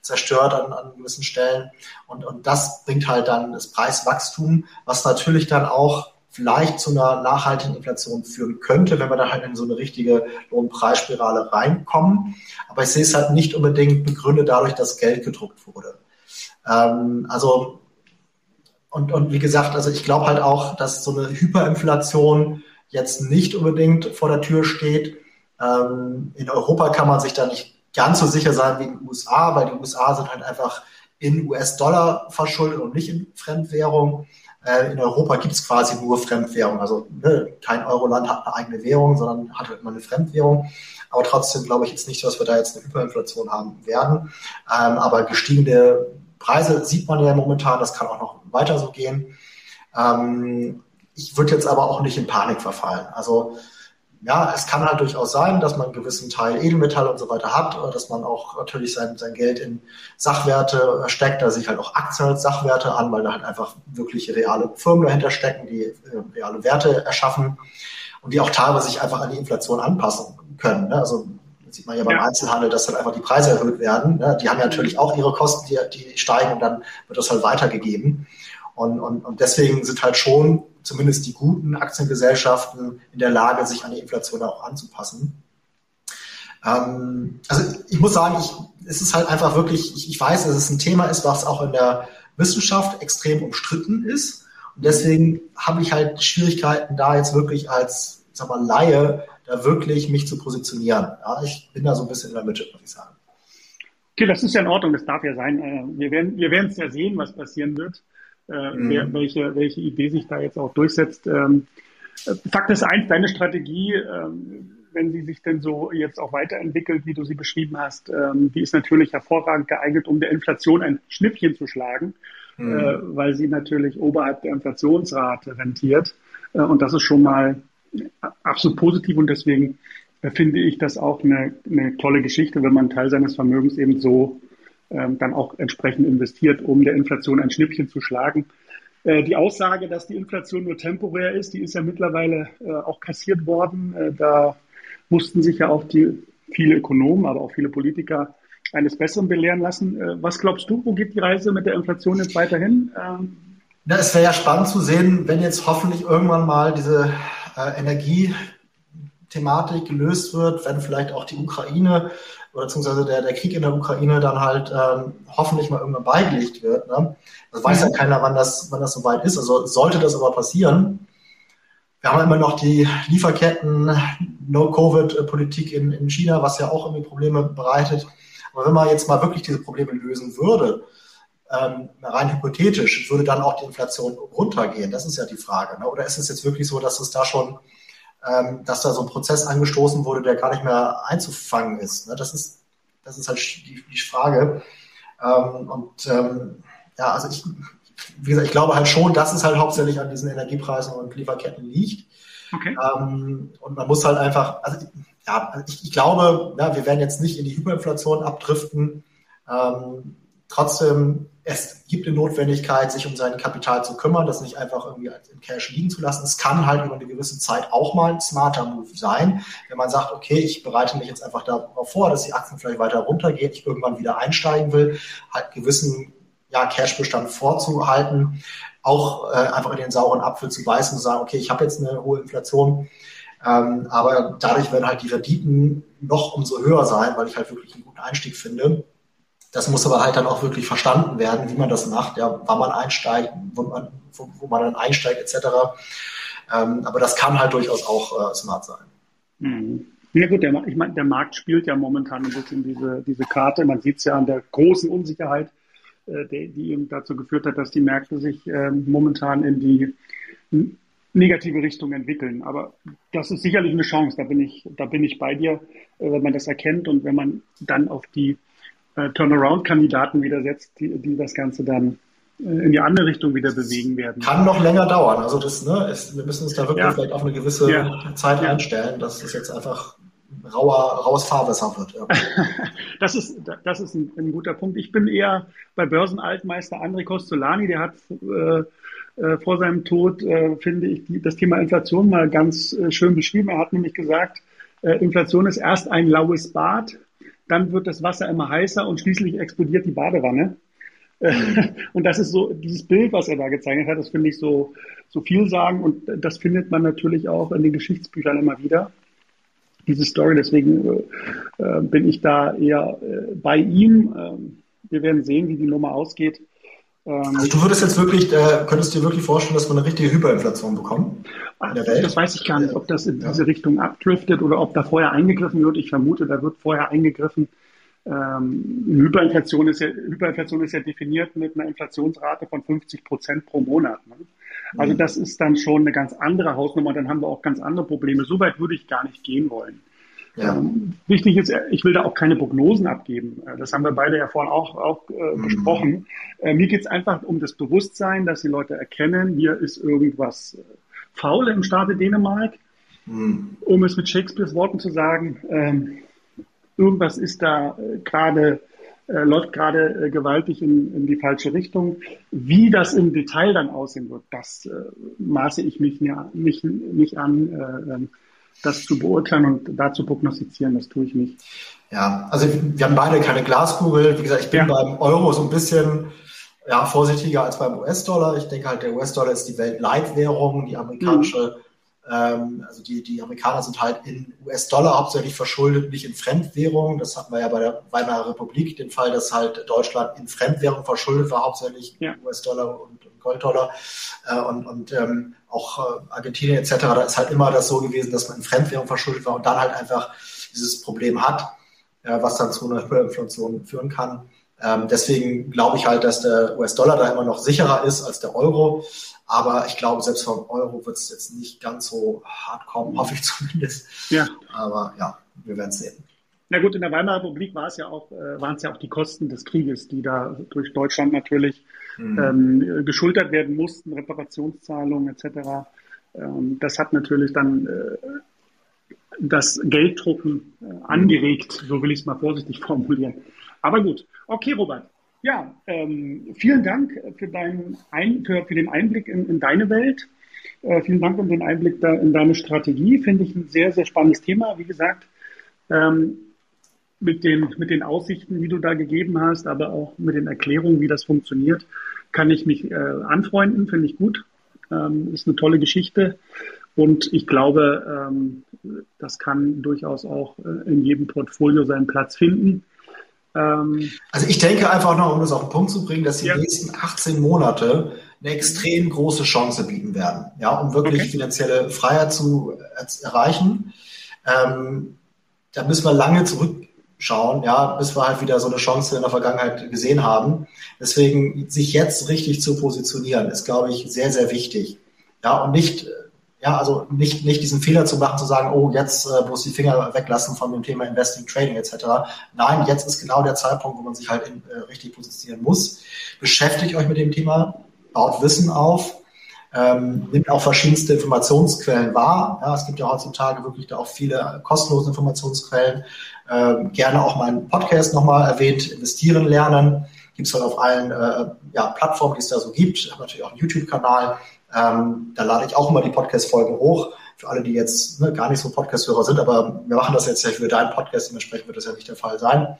zerstört an, an gewissen Stellen. Und, und das bringt halt dann das Preiswachstum, was natürlich dann auch vielleicht zu einer nachhaltigen Inflation führen könnte, wenn wir da halt in so eine richtige Lohnpreisspirale reinkommen. Aber ich sehe es halt nicht unbedingt begründet dadurch, dass Geld gedruckt wurde. Ähm, also und, und wie gesagt, also ich glaube halt auch, dass so eine Hyperinflation jetzt nicht unbedingt vor der Tür steht. Ähm, in Europa kann man sich da nicht ganz so sicher sein wie in den USA, weil die USA sind halt einfach in US-Dollar verschuldet und nicht in Fremdwährung. Äh, in Europa gibt es quasi nur Fremdwährung. Also ne, kein Euroland hat eine eigene Währung, sondern hat halt immer eine Fremdwährung. Aber trotzdem glaube ich jetzt nicht, dass wir da jetzt eine Hyperinflation haben werden. Ähm, aber gestiegene Preise sieht man ja momentan, das kann auch noch weiter so gehen. Ähm, ich würde jetzt aber auch nicht in Panik verfallen. Also ja, es kann halt durchaus sein, dass man einen gewissen Teil Edelmetall und so weiter hat, oder dass man auch natürlich sein, sein Geld in Sachwerte steckt, da sich halt auch Aktien als Sachwerte an, weil da halt einfach wirklich reale Firmen dahinter stecken, die äh, reale Werte erschaffen und die auch teilweise sich einfach an die Inflation anpassen können. Ne? Also sieht man ja beim ja. Einzelhandel, dass dann einfach die Preise erhöht werden. Ne? Die haben ja natürlich auch ihre Kosten, die, die steigen und dann wird das halt weitergegeben. Und, und, und deswegen sind halt schon zumindest die guten Aktiengesellschaften in der Lage, sich an die Inflation auch anzupassen. Ähm, also ich muss sagen, ich, es ist halt einfach wirklich, ich, ich weiß, dass es ein Thema ist, was auch in der Wissenschaft extrem umstritten ist. Und deswegen habe ich halt Schwierigkeiten, da jetzt wirklich als, sag mal, Laie da wirklich mich zu positionieren. Ja, ich bin da so ein bisschen in der Mitte, muss ich sagen. Okay, das ist ja in Ordnung, das darf ja sein. Äh, wir werden wir werden es ja sehen, was passieren wird, äh, mhm. welche, welche Idee sich da jetzt auch durchsetzt. Ähm, Fakt ist eins, deine Strategie, ähm, wenn sie sich denn so jetzt auch weiterentwickelt, wie du sie beschrieben hast, ähm, die ist natürlich hervorragend geeignet, um der Inflation ein Schnippchen zu schlagen, mhm. äh, weil sie natürlich oberhalb der Inflationsrate rentiert. Und das ist schon mal absolut positiv und deswegen äh, finde ich das auch eine, eine tolle Geschichte, wenn man Teil seines Vermögens eben so ähm, dann auch entsprechend investiert, um der Inflation ein Schnippchen zu schlagen. Äh, die Aussage, dass die Inflation nur temporär ist, die ist ja mittlerweile äh, auch kassiert worden. Äh, da mussten sich ja auch die viele Ökonomen, aber auch viele Politiker eines Besseren belehren lassen. Äh, was glaubst du, wo geht die Reise mit der Inflation jetzt weiterhin? Ähm, ja, es wäre ja spannend zu sehen, wenn jetzt hoffentlich irgendwann mal diese äh, Energiethematik gelöst wird, wenn vielleicht auch die Ukraine oder beziehungsweise der, der Krieg in der Ukraine dann halt ähm, hoffentlich mal irgendwann beigelegt wird. Ne? Das weiß ja mhm. keiner, wann das, wann das soweit ist. Also sollte das aber passieren, wir haben immer noch die Lieferketten, No-Covid-Politik in, in China, was ja auch irgendwie Probleme bereitet. Aber wenn man jetzt mal wirklich diese Probleme lösen würde, ähm, rein hypothetisch, würde dann auch die Inflation runtergehen? Das ist ja die Frage. Ne? Oder ist es jetzt wirklich so, dass es da schon, ähm, dass da so ein Prozess angestoßen wurde, der gar nicht mehr einzufangen ist? Ne? Das ist, das ist halt die, die Frage. Ähm, und ähm, ja, also ich, wie gesagt, ich glaube halt schon, dass es halt hauptsächlich an diesen Energiepreisen und Lieferketten liegt. Okay. Ähm, und man muss halt einfach, also ja, ich, ich glaube, ja, wir werden jetzt nicht in die Hyperinflation abdriften. Ähm, trotzdem, es gibt eine Notwendigkeit, sich um sein Kapital zu kümmern, das nicht einfach irgendwie in Cash liegen zu lassen. Es kann halt über eine gewisse Zeit auch mal ein smarter Move sein, wenn man sagt, okay, ich bereite mich jetzt einfach darauf vor, dass die Aktien vielleicht weiter runtergehen, ich irgendwann wieder einsteigen will, halt gewissen ja, Cashbestand vorzuhalten, auch äh, einfach in den sauren Apfel zu beißen und zu sagen, okay, ich habe jetzt eine hohe Inflation, ähm, aber dadurch werden halt die Renditen noch umso höher sein, weil ich halt wirklich einen guten Einstieg finde. Das muss aber halt dann auch wirklich verstanden werden, wie man das macht, ja, wann man einsteigt, wo man, wo, wo man dann einsteigt, etc. Ähm, aber das kann halt durchaus auch äh, smart sein. Mhm. Ja gut, der, ich meine, der Markt spielt ja momentan ein bisschen diese, diese Karte. Man sieht es ja an der großen Unsicherheit, äh, die, die eben dazu geführt hat, dass die Märkte sich äh, momentan in die negative Richtung entwickeln. Aber das ist sicherlich eine Chance. Da bin ich, da bin ich bei dir, äh, wenn man das erkennt und wenn man dann auf die äh, Turnaround-Kandidaten wieder setzt, die, die das Ganze dann äh, in die andere Richtung wieder bewegen werden. Kann noch länger dauern. Also das, ne, ist, wir müssen uns da wirklich ja. vielleicht auf eine gewisse ja. Zeit ja. einstellen. Das ist jetzt einfach rauer, raues Fahrwasser wird. [laughs] Das ist, das ist ein, ein, guter Punkt. Ich bin eher bei Börsenaltmeister André Costolani, der hat äh, äh, vor seinem Tod, äh, finde ich, die, das Thema Inflation mal ganz äh, schön beschrieben. Er hat nämlich gesagt, Inflation ist erst ein laues Bad, dann wird das Wasser immer heißer und schließlich explodiert die Badewanne. [laughs] und das ist so, dieses Bild, was er da gezeichnet hat, das finde ich so, so viel sagen und das findet man natürlich auch in den Geschichtsbüchern immer wieder diese Story. Deswegen äh, bin ich da eher äh, bei ihm. Ähm, wir werden sehen, wie die Nummer ausgeht. Ähm, also du würdest jetzt wirklich, äh, könntest du dir wirklich vorstellen, dass wir eine richtige Hyperinflation bekommen Welt? Das weiß ich gar nicht, ob das in diese Richtung abdriftet oder ob da vorher eingegriffen wird. Ich vermute, da wird vorher eingegriffen. Ähm, Hyperinflation, ist ja, Hyperinflation ist ja definiert mit einer Inflationsrate von 50 Prozent pro Monat. Ne? Also mhm. das ist dann schon eine ganz andere Hausnummer. Dann haben wir auch ganz andere Probleme. So weit würde ich gar nicht gehen wollen. Ja. Wichtig ist, ich will da auch keine Prognosen abgeben. Äh, das haben wir beide ja vorhin auch, auch äh, mhm. besprochen. Äh, mir geht es einfach um das Bewusstsein, dass die Leute erkennen, hier ist irgendwas äh, faul im Staate Dänemark. Mhm. Um es mit Shakespeares Worten zu sagen, ähm, irgendwas ist da äh, gerade äh, läuft gerade äh, gewaltig in, in die falsche Richtung. Wie das im Detail dann aussehen wird, das äh, maße ich mich nicht, nicht an, äh, ähm, das zu beurteilen und da zu prognostizieren, das tue ich nicht. Ja, also wir haben beide keine Glaskugel. Wie gesagt, ich bin ja. beim Euro so ein bisschen ja, vorsichtiger als beim US-Dollar. Ich denke halt, der US-Dollar ist die Weltleitwährung, die amerikanische, mhm. ähm, also die, die Amerikaner sind halt in US-Dollar hauptsächlich verschuldet, nicht in Fremdwährung. Das hatten wir ja bei der Weimarer Republik, den Fall, dass halt Deutschland in Fremdwährung verschuldet war, hauptsächlich ja. US-Dollar und, und Gold-Dollar. Äh, und und ähm, auch äh, Argentinien etc., da ist halt immer das so gewesen, dass man in Fremdwährung verschuldet war und dann halt einfach dieses Problem hat, äh, was dann zu einer Hyperinflation führen kann. Ähm, deswegen glaube ich halt, dass der US-Dollar da immer noch sicherer ist als der Euro. Aber ich glaube, selbst vom Euro wird es jetzt nicht ganz so hart kommen, hoffe ich zumindest. Ja. Aber ja, wir werden sehen. Na gut, in der Weimarer Republik war es ja auch, äh, waren es ja auch die Kosten des Krieges, die da durch Deutschland natürlich mhm. ähm, geschultert werden mussten, Reparationszahlungen etc. Ähm, das hat natürlich dann äh, das Gelddrucken äh, angeregt, so will ich es mal vorsichtig [laughs] formulieren. Aber gut, okay, Robert. Ja, ähm, vielen Dank für, deinen Ein für, für den Einblick in, in deine Welt. Äh, vielen Dank um den Einblick da in deine Strategie. Finde ich ein sehr, sehr spannendes Thema. Wie gesagt, ähm, mit, den, mit den Aussichten, die du da gegeben hast, aber auch mit den Erklärungen, wie das funktioniert, kann ich mich äh, anfreunden. Finde ich gut. Ähm, ist eine tolle Geschichte. Und ich glaube, ähm, das kann durchaus auch äh, in jedem Portfolio seinen Platz finden. Ähm, also ich denke einfach noch, um das auf den Punkt zu bringen, dass die ja. nächsten 18 Monate eine extrem große Chance bieten werden, ja, um wirklich okay. finanzielle Freiheit zu erreichen. Ähm, da müssen wir lange zurückschauen, ja, bis wir halt wieder so eine Chance in der Vergangenheit gesehen haben. Deswegen sich jetzt richtig zu positionieren, ist, glaube ich, sehr, sehr wichtig. Ja, und nicht ja, also nicht, nicht diesen Fehler zu machen, zu sagen, oh, jetzt äh, muss die Finger weglassen von dem Thema Investing, Trading etc. Nein, jetzt ist genau der Zeitpunkt, wo man sich halt in, äh, richtig positionieren muss. Beschäftigt euch mit dem Thema, baut Wissen auf, ähm, nimmt auch verschiedenste Informationsquellen wahr. Ja, es gibt ja heutzutage wirklich da auch viele kostenlose Informationsquellen. Ähm, gerne auch meinen Podcast nochmal erwähnt, investieren lernen. Gibt es halt auf allen äh, ja, Plattformen, die es da so gibt. Ich habe natürlich auch einen YouTube-Kanal ähm, da lade ich auch immer die Podcast-Folgen hoch. Für alle, die jetzt ne, gar nicht so Podcast-Hörer sind, aber wir machen das jetzt ja für deinen Podcast, dementsprechend wird das ja nicht der Fall sein.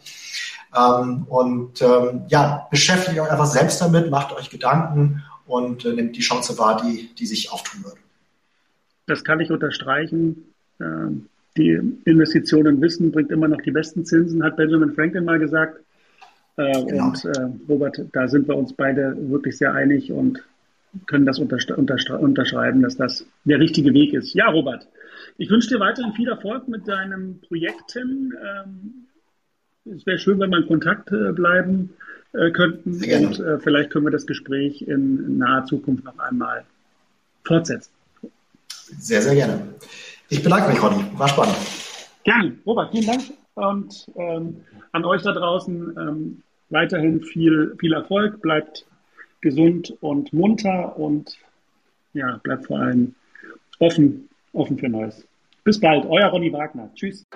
Ähm, und ähm, ja, beschäftigt euch einfach selbst damit, macht euch Gedanken und äh, nehmt die Chance wahr, die, die sich auftun wird. Das kann ich unterstreichen. Ähm, die Investition in Wissen bringt immer noch die besten Zinsen, hat Benjamin Franklin mal gesagt. Äh, genau. Und äh, Robert, da sind wir uns beide wirklich sehr einig und können das unterschreiben, dass das der richtige Weg ist. Ja, Robert, ich wünsche dir weiterhin viel Erfolg mit deinen Projekten. Ähm, es wäre schön, wenn wir in Kontakt äh, bleiben äh, könnten und äh, vielleicht können wir das Gespräch in naher Zukunft noch einmal fortsetzen. Sehr, sehr gerne. Ich bedanke mich, Ronny. War spannend. Gerne. Robert, vielen Dank und ähm, an euch da draußen ähm, weiterhin viel, viel Erfolg. Bleibt gesund und munter und ja, bleibt vor allem offen, offen für Neues. Bis bald, euer Ronny Wagner. Tschüss.